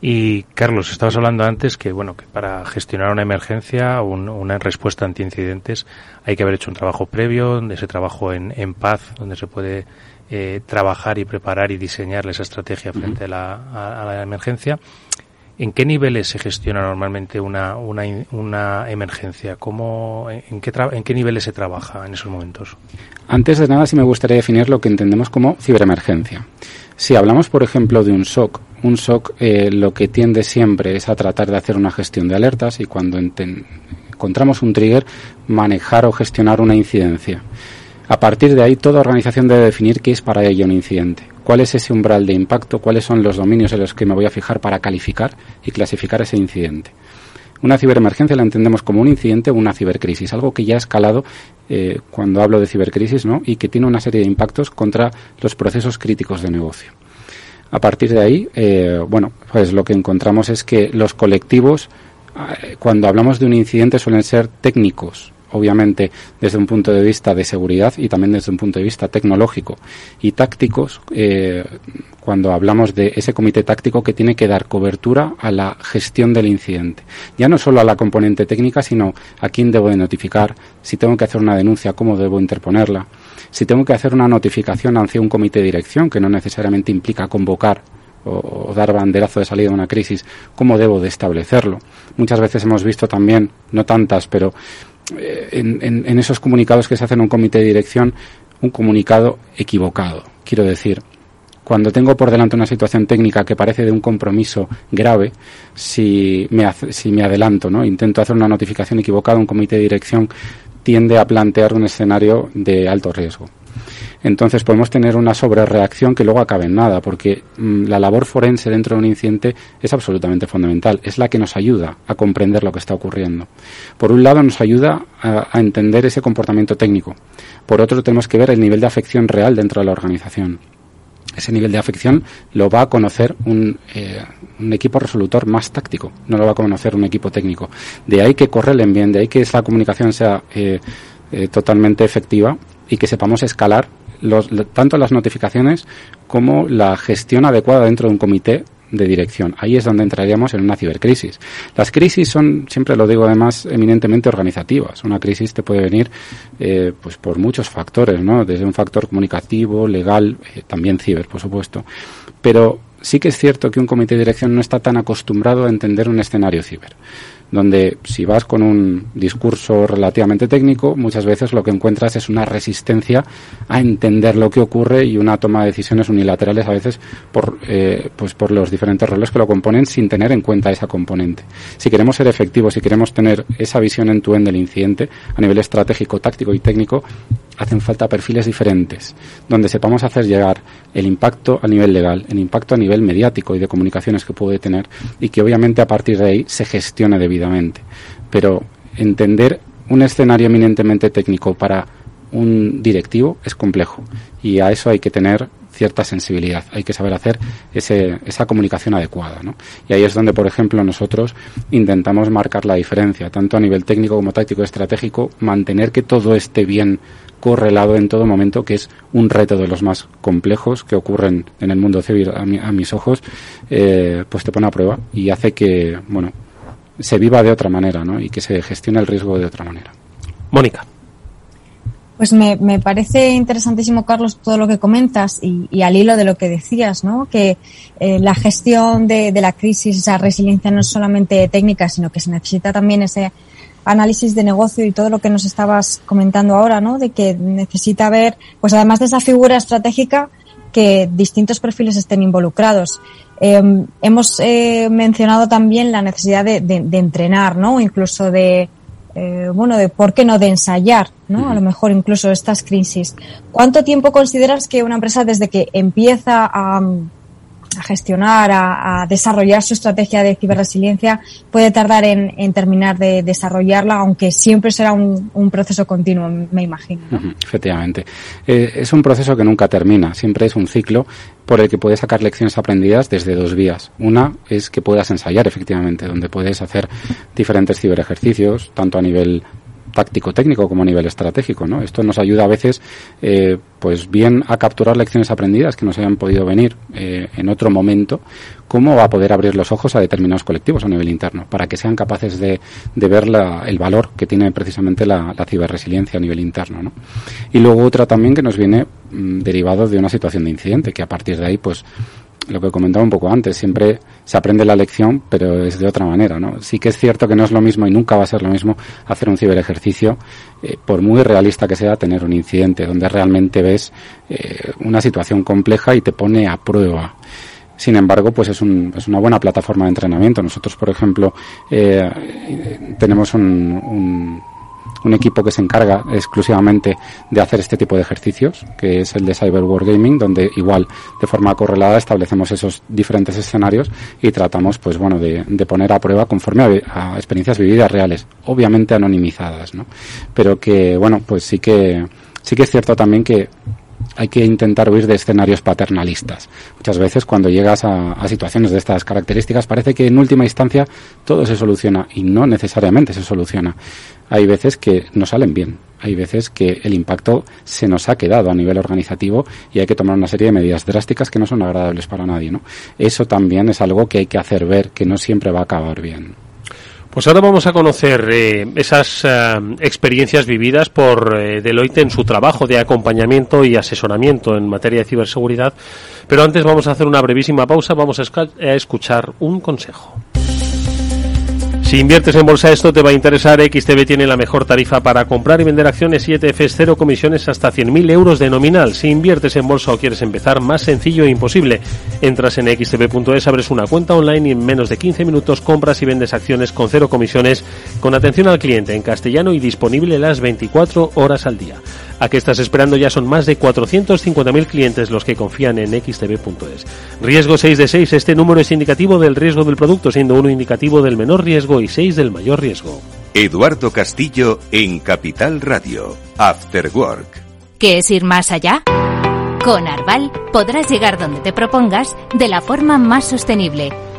Y Carlos, estabas hablando antes que bueno que para gestionar una emergencia o una respuesta ante incidentes hay que haber hecho un trabajo previo, ese trabajo en, en paz, donde se puede eh, trabajar y preparar y diseñar esa estrategia frente a, la, a, la, emergencia. ¿En qué niveles se gestiona normalmente una, una, una emergencia? ¿Cómo, en, qué ¿En qué niveles se trabaja en esos momentos? Antes de nada, sí me gustaría definir lo que entendemos como ciberemergencia. Si hablamos, por ejemplo, de un SOC, un SOC eh, lo que tiende siempre es a tratar de hacer una gestión de alertas y cuando encontramos un trigger, manejar o gestionar una incidencia. A partir de ahí, toda organización debe definir qué es para ella un incidente, cuál es ese umbral de impacto, cuáles son los dominios en los que me voy a fijar para calificar y clasificar ese incidente. Una ciberemergencia la entendemos como un incidente o una cibercrisis, algo que ya ha escalado eh, cuando hablo de cibercrisis, ¿no? Y que tiene una serie de impactos contra los procesos críticos de negocio. A partir de ahí, eh, bueno, pues lo que encontramos es que los colectivos, eh, cuando hablamos de un incidente, suelen ser técnicos, obviamente desde un punto de vista de seguridad y también desde un punto de vista tecnológico y tácticos eh, cuando hablamos de ese comité táctico que tiene que dar cobertura a la gestión del incidente. Ya no solo a la componente técnica, sino a quién debo de notificar, si tengo que hacer una denuncia, cómo debo interponerla, si tengo que hacer una notificación hacia un comité de dirección, que no necesariamente implica convocar o, dar banderazo de salida a una crisis, cómo debo de establecerlo. Muchas veces hemos visto también, no tantas, pero eh, en, esos comunicados que se hacen en un comité de dirección, un comunicado equivocado. Quiero decir, cuando tengo por delante una situación técnica que parece de un compromiso grave, si me, si me adelanto, ¿no? intento hacer una notificación equivocada, un comité de dirección tiende a plantear un escenario de alto riesgo entonces podemos tener una sobrereacción que luego acabe en nada, porque mm, la labor forense dentro de un incidente es absolutamente fundamental, es la que nos ayuda a comprender lo que está ocurriendo. Por un lado nos ayuda a, entender ese comportamiento técnico, por otro tenemos que ver el nivel de afección real dentro de la organización ese nivel de afección lo va a conocer un, eh, equipo resolutor más táctico, no lo va a conocer un equipo técnico. De ahí que correlen bien, de ahí que esa comunicación sea eh, eh, totalmente efectiva y que sepamos escalar los, tanto las notificaciones como la gestión adecuada dentro de un comité de dirección. Ahí es donde entraríamos en una cibercrisis. Las crisis son, siempre lo digo además, eminentemente organizativas. Una crisis te puede venir eh, pues por muchos factores, ¿no? Desde un factor comunicativo, legal, eh, también ciber, por supuesto. Pero sí que es cierto que un comité de dirección no está tan acostumbrado a entender un escenario ciber donde si vas con un discurso relativamente técnico, muchas veces lo que encuentras es una resistencia a entender lo que ocurre y una toma de decisiones unilaterales a veces por, eh, pues por los diferentes roles que lo componen sin tener en cuenta esa componente. Si queremos ser efectivos, si queremos tener esa visión en tu en del incidente a nivel estratégico, táctico y técnico, hacen falta perfiles diferentes, donde sepamos hacer llegar el impacto a nivel legal, el impacto a nivel mediático y de comunicaciones que puede tener y que obviamente a partir de ahí se gestione debidamente. Pero entender un escenario eminentemente técnico para un directivo es complejo y a eso hay que tener cierta sensibilidad, hay que saber hacer ese, esa comunicación adecuada. ¿no? Y ahí es donde, por ejemplo, nosotros intentamos marcar la diferencia, tanto a nivel técnico como táctico estratégico, mantener que todo esté bien correlado en todo momento, que es un reto de los más complejos que ocurren en el mundo civil a, mis ojos, eh, pues te pone a prueba y hace que, bueno, se viva de otra manera, ¿no? Y que se gestione el riesgo de otra manera. Mónica. Pues me, me, parece interesantísimo, Carlos, todo lo que comentas y, y al hilo de lo que decías, ¿no? Que eh, la gestión de, de, la crisis, esa resiliencia no es solamente técnica, sino que se necesita también ese análisis de negocio y todo lo que nos estabas comentando ahora, ¿no? De que necesita ver, pues además de esa figura estratégica, que distintos perfiles estén involucrados. Eh, hemos eh, mencionado también la necesidad de, de, de entrenar, ¿no? Incluso de, eh, bueno, de por qué no de ensayar, ¿no? A lo mejor incluso estas crisis. ¿Cuánto tiempo consideras que una empresa desde que empieza a, a gestionar, a, desarrollar su estrategia de ciberresiliencia, puede tardar en, terminar de desarrollarla, aunque siempre será un, proceso continuo, me imagino. ¿no? Efectivamente. Eh, es un proceso que nunca termina, siempre es un ciclo por el que puedes sacar lecciones aprendidas desde dos vías. Una es que puedas ensayar, efectivamente, donde puedes hacer diferentes ciberejercicios, tanto a nivel táctico técnico como a nivel estratégico ¿no? esto nos ayuda a veces eh, pues bien a capturar lecciones aprendidas que nos hayan podido venir eh, en otro momento como a poder abrir los ojos a determinados colectivos a nivel interno para que sean capaces de, de ver la, el valor que tiene precisamente la, la ciberresiliencia a nivel interno ¿no? y luego otra también que nos viene mmm, derivado de una situación de incidente que a partir de ahí pues lo que comentaba un poco antes, siempre se aprende la lección, pero es de otra manera, ¿no? Sí que es cierto que no es lo mismo y nunca va a ser lo mismo hacer un ciberejercicio, eh, por muy realista que sea, tener un incidente donde realmente ves eh, una situación compleja y te pone a prueba. Sin embargo, pues es, un, es una buena plataforma de entrenamiento. Nosotros, por ejemplo, eh, tenemos un, un un equipo que se encarga exclusivamente de hacer este tipo de ejercicios, que es el de Cyber Wargaming, donde igual de forma correlada establecemos esos diferentes escenarios y tratamos, pues bueno, de, poner a prueba conforme a, a, experiencias vividas reales, obviamente anonimizadas, ¿no? Pero que, bueno, pues sí que, sí que es cierto también que hay que intentar huir de escenarios paternalistas. Muchas veces cuando llegas a, situaciones de estas características parece que en última instancia todo se soluciona y no necesariamente se soluciona. Hay veces que no salen bien, hay veces que el impacto se nos ha quedado a nivel organizativo y hay que tomar una serie de medidas drásticas que no son agradables para nadie. Eso también es algo que hay que hacer ver que no siempre va a acabar bien. Pues ahora vamos a conocer eh, esas eh, experiencias vividas por eh, Deloitte en su trabajo de acompañamiento y asesoramiento en materia de ciberseguridad. Pero antes vamos a hacer una brevísima pausa, vamos a escuchar un consejo. Si inviertes en bolsa esto te va a interesar, XTB tiene la mejor tarifa para comprar y vender acciones y ETFs, cero comisiones hasta 100.000 euros de nominal. Si inviertes en bolsa o quieres empezar, más sencillo e imposible. Entras en xtb.es, abres una cuenta online y en menos de 15 minutos compras y vendes acciones con cero comisiones, con atención al cliente en castellano y disponible las 24 horas al día. ¿A qué estás esperando? Ya son más de 450.000 clientes los que confían en xtb.es. Riesgo 6 de 6. Este número es indicativo del riesgo del producto, siendo uno indicativo del menor riesgo y 6 del mayor riesgo. Eduardo Castillo en Capital Radio. After Work. ¿Qué es ir más allá? Con Arval podrás llegar donde te propongas de la forma más sostenible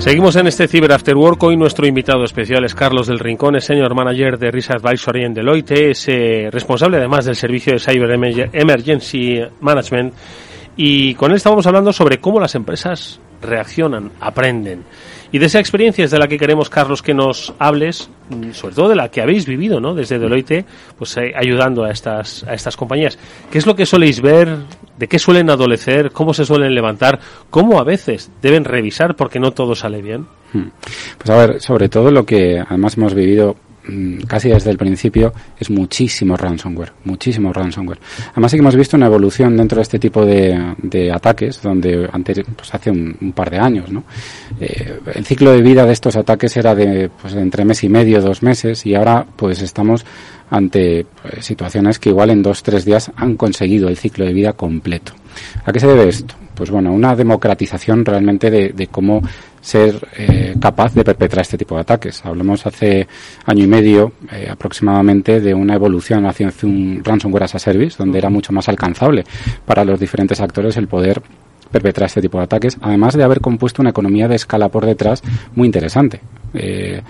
Seguimos en este Cyber After Work. Hoy nuestro invitado especial es Carlos del Rincón, es Senior Manager de Risk Advisory en Deloitte, es eh, responsable además del servicio de Cyber Emergency Management. Y con él estábamos hablando sobre cómo las empresas reaccionan, aprenden. Y de esa experiencia es de la que queremos, Carlos, que nos hables, mm, sobre todo de la que habéis vivido, ¿no? Desde Deloitte, pues eh, ayudando a estas, a estas compañías. ¿Qué es lo que soléis ver? ¿De qué suelen adolecer? ¿Cómo se suelen levantar? ¿Cómo a veces deben revisar porque no todo sale bien? Hmm. Pues a ver, sobre todo lo que además hemos vivido casi desde el principio es muchísimo ransomware, muchísimo ransomware. Además sí que hemos visto una evolución dentro de este tipo de, ataques, donde antes, pues hace un, par de años, ¿no? Eh, el ciclo de vida de estos ataques era de, pues, entre mes y medio, dos meses, y ahora pues estamos ante pues, situaciones que igual en dos, tres días han conseguido el ciclo de vida completo. ¿A qué se debe esto? Pues bueno, una democratización realmente de, cómo ser eh, capaz de perpetrar este tipo de ataques. Hablamos hace año y medio eh, aproximadamente de una evolución hacia un ransomware as a service, donde era mucho más alcanzable para los diferentes actores el poder perpetrar este tipo de ataques, además de haber compuesto una economía de escala por detrás muy interesante. Eh,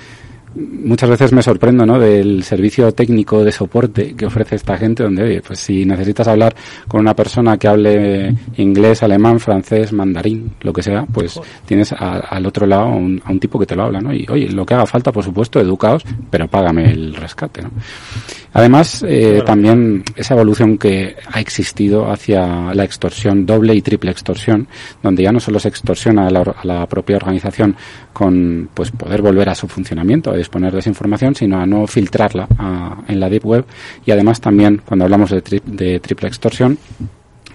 muchas veces me sorprendo ¿no? del servicio técnico de soporte que ofrece esta gente donde oye pues si necesitas hablar con una persona que hable inglés alemán francés mandarín lo que sea pues tienes al otro lado a un, tipo que te lo habla ¿no? y oye lo que haga falta por supuesto educaos pero págame el rescate ¿no? Además, eh, también esa evolución que ha existido hacia la extorsión doble y triple extorsión, donde ya no solo se extorsiona a la, propia organización con pues poder volver a su funcionamiento, a disponer de esa información, sino a no filtrarla en la deep web. Y además también cuando hablamos de, de triple extorsión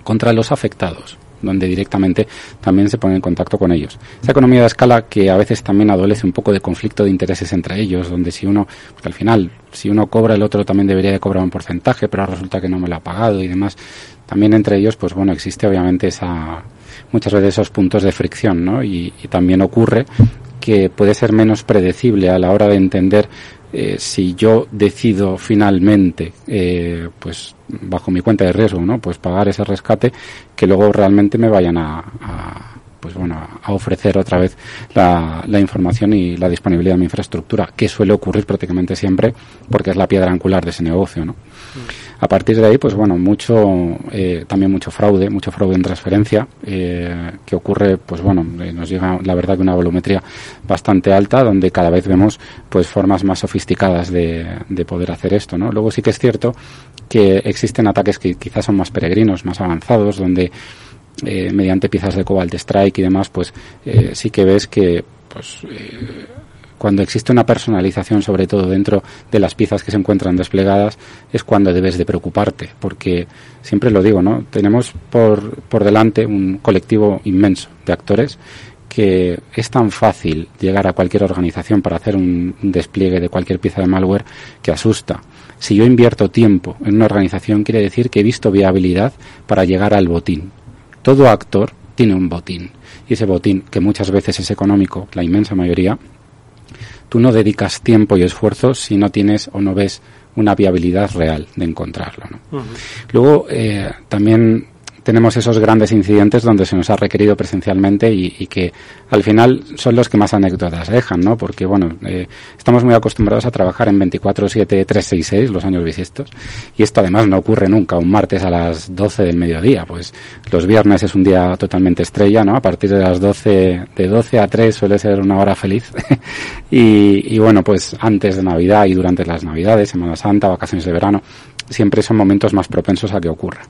contra los afectados donde directamente también se pone en contacto con ellos. Esa economía de escala que a veces también adolece un poco de conflicto de intereses entre ellos, donde si uno, al final, si uno cobra, el otro también debería de cobrar un porcentaje, pero resulta que no me lo ha pagado y demás. También entre ellos, pues bueno, existe obviamente esa, muchas veces esos puntos de fricción, ¿no? Y también ocurre que puede ser menos predecible a la hora de entender eh, si yo decido finalmente, eh, pues bajo mi cuenta de riesgo, ¿no? Pues pagar ese rescate, que luego realmente me vayan a, pues bueno, a ofrecer otra vez la, la información y la disponibilidad de mi infraestructura, que suele ocurrir prácticamente siempre porque es la piedra angular de ese negocio, ¿no? A partir de ahí, pues bueno, mucho, eh, también mucho fraude, mucho fraude en transferencia, eh, que ocurre, pues bueno, eh, nos llega la verdad que una volumetría bastante alta, donde cada vez vemos pues formas más sofisticadas de, de poder hacer esto, ¿no? Luego sí que es cierto que existen ataques que quizás son más peregrinos, más avanzados, donde eh, mediante piezas de Cobalt Strike y demás, pues eh, sí que ves que pues eh, cuando existe una personalización, sobre todo dentro de las piezas que se encuentran desplegadas, es cuando debes de preocuparte, porque siempre lo digo, ¿no? Tenemos por, por delante un colectivo inmenso de actores que es tan fácil llegar a cualquier organización para hacer un, despliegue de cualquier pieza de malware que asusta. Si yo invierto tiempo en una organización, quiere decir que he visto viabilidad para llegar al botín. Todo actor tiene un botín. Y ese botín, que muchas veces es económico, la inmensa mayoría, tú no dedicas tiempo y esfuerzo si no tienes o no ves una viabilidad real de encontrarlo. ¿no? Luego, eh, también tenemos esos grandes incidentes donde se nos ha requerido presencialmente y, y que al final son los que más anécdotas dejan, ¿no? Porque, bueno, eh, estamos muy acostumbrados a trabajar en 24-7, 366, los años bisiestos, y esto además no ocurre nunca un martes a las 12 del mediodía, pues los viernes es un día totalmente estrella, ¿no? A partir de las 12, de 12 a 3 suele ser una hora feliz. [laughs] y, y bueno, pues antes de Navidad y durante las Navidades, Semana Santa, vacaciones de verano, siempre son momentos más propensos a que ocurra.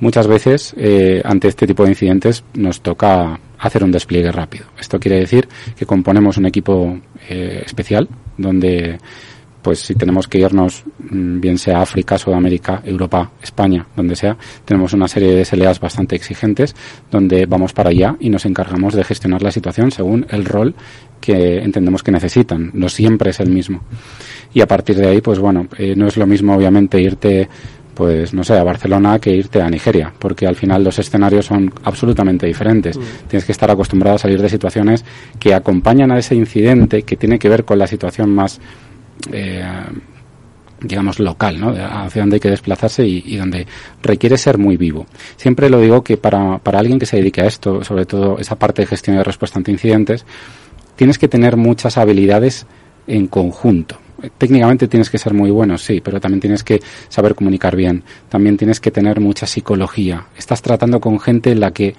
Muchas veces, eh, ante este tipo de incidentes, nos toca hacer un despliegue rápido. Esto quiere decir que componemos un equipo eh, especial donde pues si tenemos que irnos, mm, bien sea África, Sudamérica, Europa, España, donde sea, tenemos una serie de SLAs bastante exigentes donde vamos para allá y nos encargamos de gestionar la situación según el rol que entendemos que necesitan. No siempre es el mismo. Y a partir de ahí, pues bueno, eh, no es lo mismo obviamente irte pues no sé, a Barcelona que irte a Nigeria, porque al final los escenarios son absolutamente diferentes. Mm. Tienes que estar acostumbrado a salir de situaciones que acompañan a ese incidente que tiene que ver con la situación más eh, digamos, local, ¿no? Hacia donde hay que desplazarse y, y, donde requiere ser muy vivo. Siempre lo digo que para, para alguien que se dedique a esto, sobre todo esa parte de gestión de respuesta ante incidentes, tienes que tener muchas habilidades en conjunto. Técnicamente tienes que ser muy bueno, sí, pero también tienes que saber comunicar bien. También tienes que tener mucha psicología. Estás tratando con gente en la que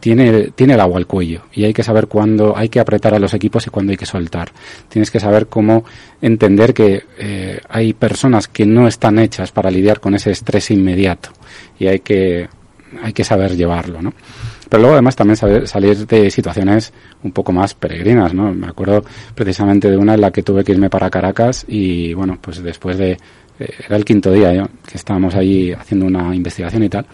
tiene, tiene el agua al cuello y hay que saber cuándo hay que apretar a los equipos y cuándo hay que soltar. Tienes que saber cómo entender que eh, hay personas que no están hechas para lidiar con ese estrés inmediato y hay que, hay que saber llevarlo, ¿no? Pero luego además también saber salir de situaciones un poco más peregrinas, ¿no? Me acuerdo precisamente de una en la que tuve que irme para Caracas y bueno, pues después de era el quinto día ¿eh? que estábamos ahí haciendo una investigación y tal,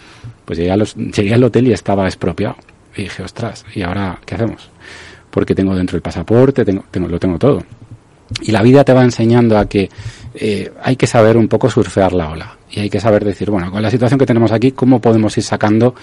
pues llegué, a los, llegué al hotel y estaba expropiado. Y dije, ostras, ¿y ahora qué hacemos? Porque tengo dentro el pasaporte, tengo, tengo, lo tengo todo. Y la vida te va enseñando a que eh, hay que saber un poco surfear la ola. Y hay que saber decir, bueno, con la situación que tenemos aquí, ¿cómo podemos ir sacando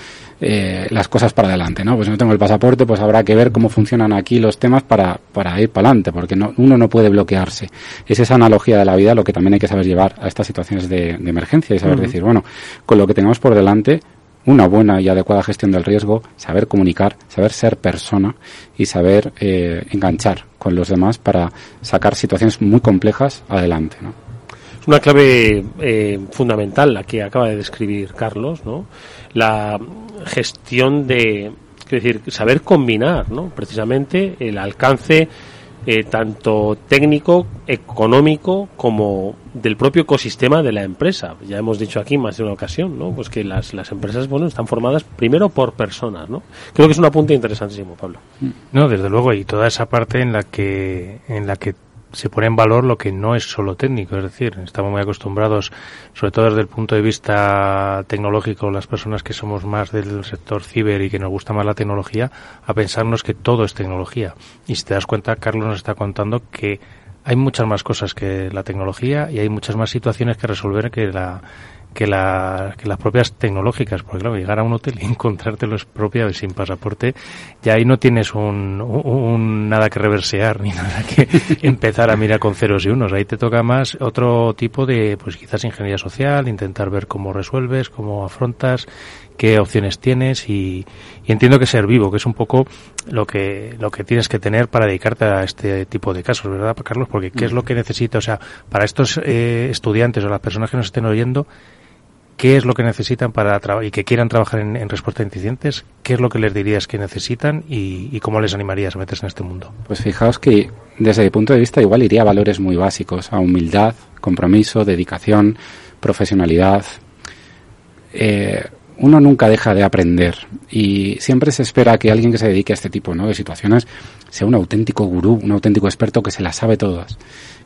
eh, las cosas para adelante? ¿no? Pues no tengo el pasaporte, pues habrá que ver cómo funcionan aquí los temas para, para ir para adelante, porque no, uno no puede bloquearse. Es esa analogía de la vida lo que también hay que saber llevar a estas situaciones de, de emergencia y saber uh -huh. decir, bueno, con lo que tengamos por delante, una buena y adecuada gestión del riesgo, saber comunicar, saber ser persona y saber eh, enganchar con los demás para sacar situaciones muy complejas adelante. Es una clave eh, fundamental la que acaba de describir Carlos, ¿no? La gestión de, es decir, saber combinar, ¿no? Precisamente el alcance eh, tanto técnico, económico, como del propio ecosistema de la empresa. Ya hemos dicho aquí más de una ocasión, ¿no? Pues que las, las empresas, bueno, están formadas primero por personas, ¿no? Creo que es un apunte interesantísimo, Pablo. No, desde luego, y toda esa parte en la que, en la que se pone en valor lo que no es solo técnico, es decir, estamos muy acostumbrados, sobre todo desde el punto de vista tecnológico, las personas que somos más del sector ciber y que nos gusta más la tecnología, a pensarnos que todo es tecnología. Y si te das cuenta, Carlos nos está contando que hay muchas más cosas que la tecnología y hay muchas más situaciones que resolver que la que, la, que las propias tecnológicas, porque claro, llegar a un hotel y [laughs] encontrártelo es propia sin pasaporte, ya ahí no tienes un, un, un, nada que reversear ni [laughs] nada que empezar a mirar con ceros y unos, ahí te toca más otro tipo de, pues quizás ingeniería social, intentar ver cómo resuelves, cómo afrontas qué opciones tienes y, entiendo que ser vivo, que es un poco lo que, lo que tienes que tener para dedicarte a este tipo de casos, ¿verdad, Carlos? Porque ¿qué es lo que necesita? O sea, para estos eh, estudiantes o las personas que nos estén oyendo, ¿qué es lo que necesitan para y que quieran trabajar en, respuesta a incidentes? ¿Qué es lo que les dirías que necesitan y, cómo les animarías a meterse en este mundo? Pues fijaos que desde mi punto de vista igual iría a valores muy básicos, a humildad, compromiso, dedicación, profesionalidad. Eh, uno nunca deja de aprender y siempre se espera que alguien que se dedique a este tipo de situaciones sea un auténtico gurú, un auténtico experto que se las sabe todas.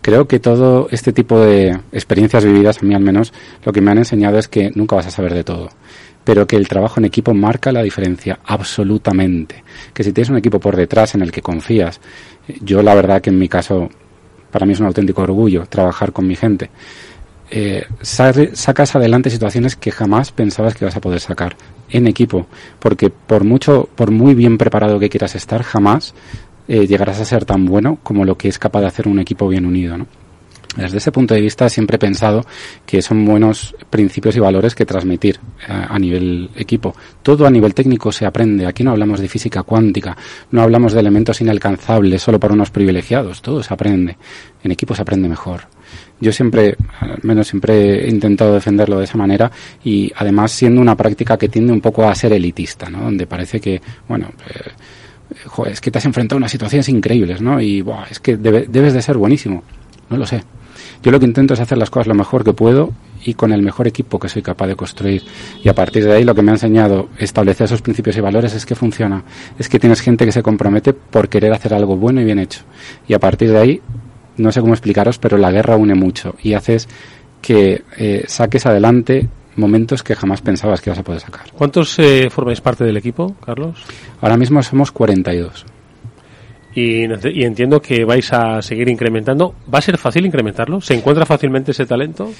Creo que todo este tipo de experiencias vividas, a mí al menos, lo que me han enseñado es que nunca vas a saber de todo, pero que el trabajo en equipo marca la diferencia absolutamente. Que si tienes un equipo por detrás en el que confías, yo la verdad que en mi caso, para mí es un auténtico orgullo trabajar con mi gente eh, sacas adelante situaciones que jamás pensabas que vas a poder sacar en equipo, porque por mucho, por muy bien preparado que quieras estar, jamás eh, llegarás a ser tan bueno como lo que es capaz de hacer un equipo bien unido, ¿no? Desde ese punto de vista siempre he pensado que son buenos principios y valores que transmitir a, eh, a nivel equipo. Todo a nivel técnico se aprende. Aquí no hablamos de física cuántica, no hablamos de elementos inalcanzables solo para unos privilegiados. Todo se aprende. En equipo se aprende mejor. Yo siempre, al menos siempre he intentado defenderlo de esa manera y además siendo una práctica que tiende un poco a ser elitista, ¿no? Donde parece que, bueno, eh, es que te has enfrentado a unas situaciones increíbles, ¿no? Y es que debes de ser buenísimo. No lo sé. Yo lo que intento es hacer las cosas lo mejor que puedo y con el mejor equipo que soy capaz de construir. Y a partir de ahí lo que me ha enseñado establecer esos principios y valores es que funciona. Es que tienes gente que se compromete por querer hacer algo bueno y bien hecho. Y a partir de ahí no sé cómo explicaros, pero la guerra une mucho y haces que eh, saques adelante momentos que jamás pensabas que vas a poder sacar. ¿Cuántos eh, formáis parte del equipo, Carlos? Ahora mismo somos 42. Y, y, entiendo que vais a seguir incrementando. ¿Va a ser fácil incrementarlo? ¿Se encuentra fácilmente ese talento?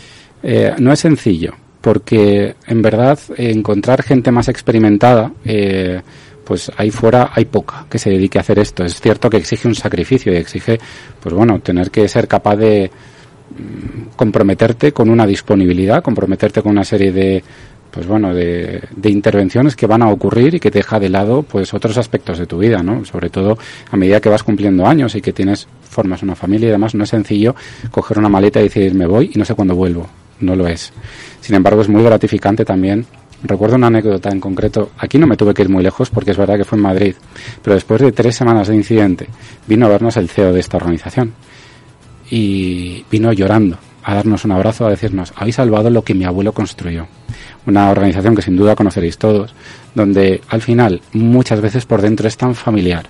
Eh, no es sencillo, porque en verdad encontrar gente más experimentada eh, pues ahí fuera hay poca que se dedique a hacer esto. Es cierto que exige un sacrificio y exige, pues bueno, tener que ser capaz de comprometerte con una disponibilidad, comprometerte con una serie de pues bueno, de, intervenciones que van a ocurrir y que te deja de lado pues otros aspectos de tu vida, ¿no? Sobre todo a medida que vas cumpliendo años y que tienes, formas una familia y demás, no es sencillo coger una maleta y decir me voy y no sé cuándo vuelvo. No lo es. Sin embargo, es muy gratificante también Recuerdo una anécdota en concreto. Aquí no me tuve que ir muy lejos porque es verdad que fue en Madrid. Pero después de tres semanas de incidente, vino a vernos el CEO de esta organización. Y vino llorando a darnos un abrazo, a decirnos, habéis salvado lo que mi abuelo construyó. Una organización que sin duda conoceréis todos, donde al final muchas veces por dentro es tan familiar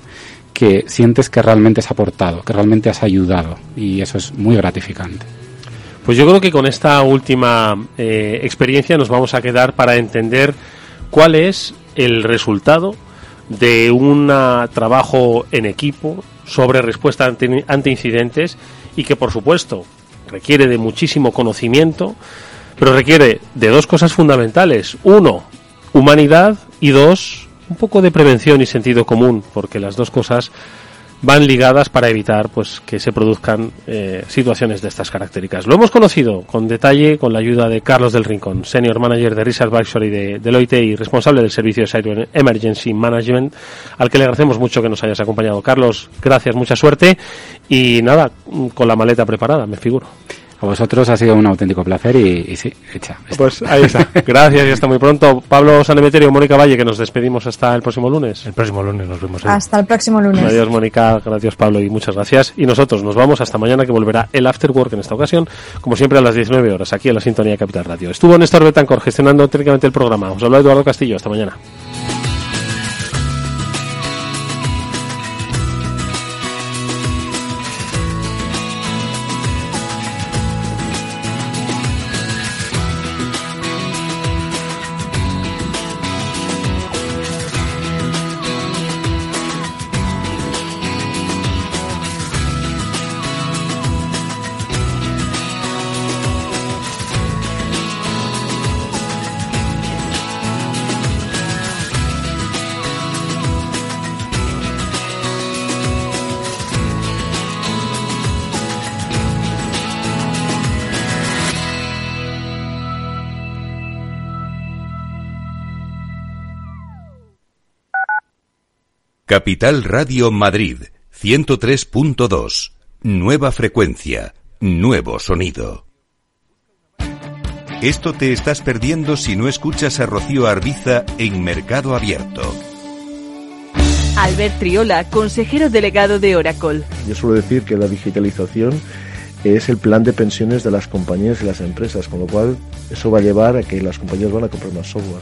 que sientes que realmente has aportado, que realmente has ayudado. Y eso es muy gratificante. Pues yo creo que con esta última eh, experiencia nos vamos a quedar para entender cuál es el resultado de un trabajo en equipo sobre respuesta ante, ante incidentes y que por supuesto requiere de muchísimo conocimiento, pero requiere de dos cosas fundamentales. Uno, humanidad y dos, un poco de prevención y sentido común, porque las dos cosas van ligadas para evitar pues que se produzcan eh, situaciones de estas características. Lo hemos conocido con detalle con la ayuda de Carlos del Rincón, Senior Manager de Research Advisory de Deloitte y responsable del servicio de Cyber Emergency Management, al que le agradecemos mucho que nos hayas acompañado. Carlos, gracias, mucha suerte y nada, con la maleta preparada, me figuro. A vosotros ha sido un auténtico placer y, sí, hecha. Pues ahí está. Gracias y hasta muy pronto. Pablo Sanemeterio, Mónica Valle, que nos despedimos hasta el próximo lunes. El próximo lunes nos vemos. Hasta el próximo lunes. Adiós, Mónica. Gracias, Pablo, y muchas gracias. Y nosotros nos vamos hasta mañana, que volverá el After Work en esta ocasión, como siempre a las 19 horas, aquí en la Sintonía Capital Radio. Estuvo Néstor Betancor gestionando técnicamente el programa. Os habla Eduardo Castillo. Hasta mañana. Capital Radio Madrid 103.2. Nueva frecuencia, nuevo sonido. Esto te estás perdiendo si no escuchas a Rocío Arbiza en Mercado Abierto. Albert Triola, consejero delegado de Oracle. Yo suelo decir que la digitalización es el plan de pensiones de las compañías y las empresas, con lo cual eso va a llevar a que las compañías van a comprar más software.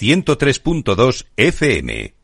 103.2 FM.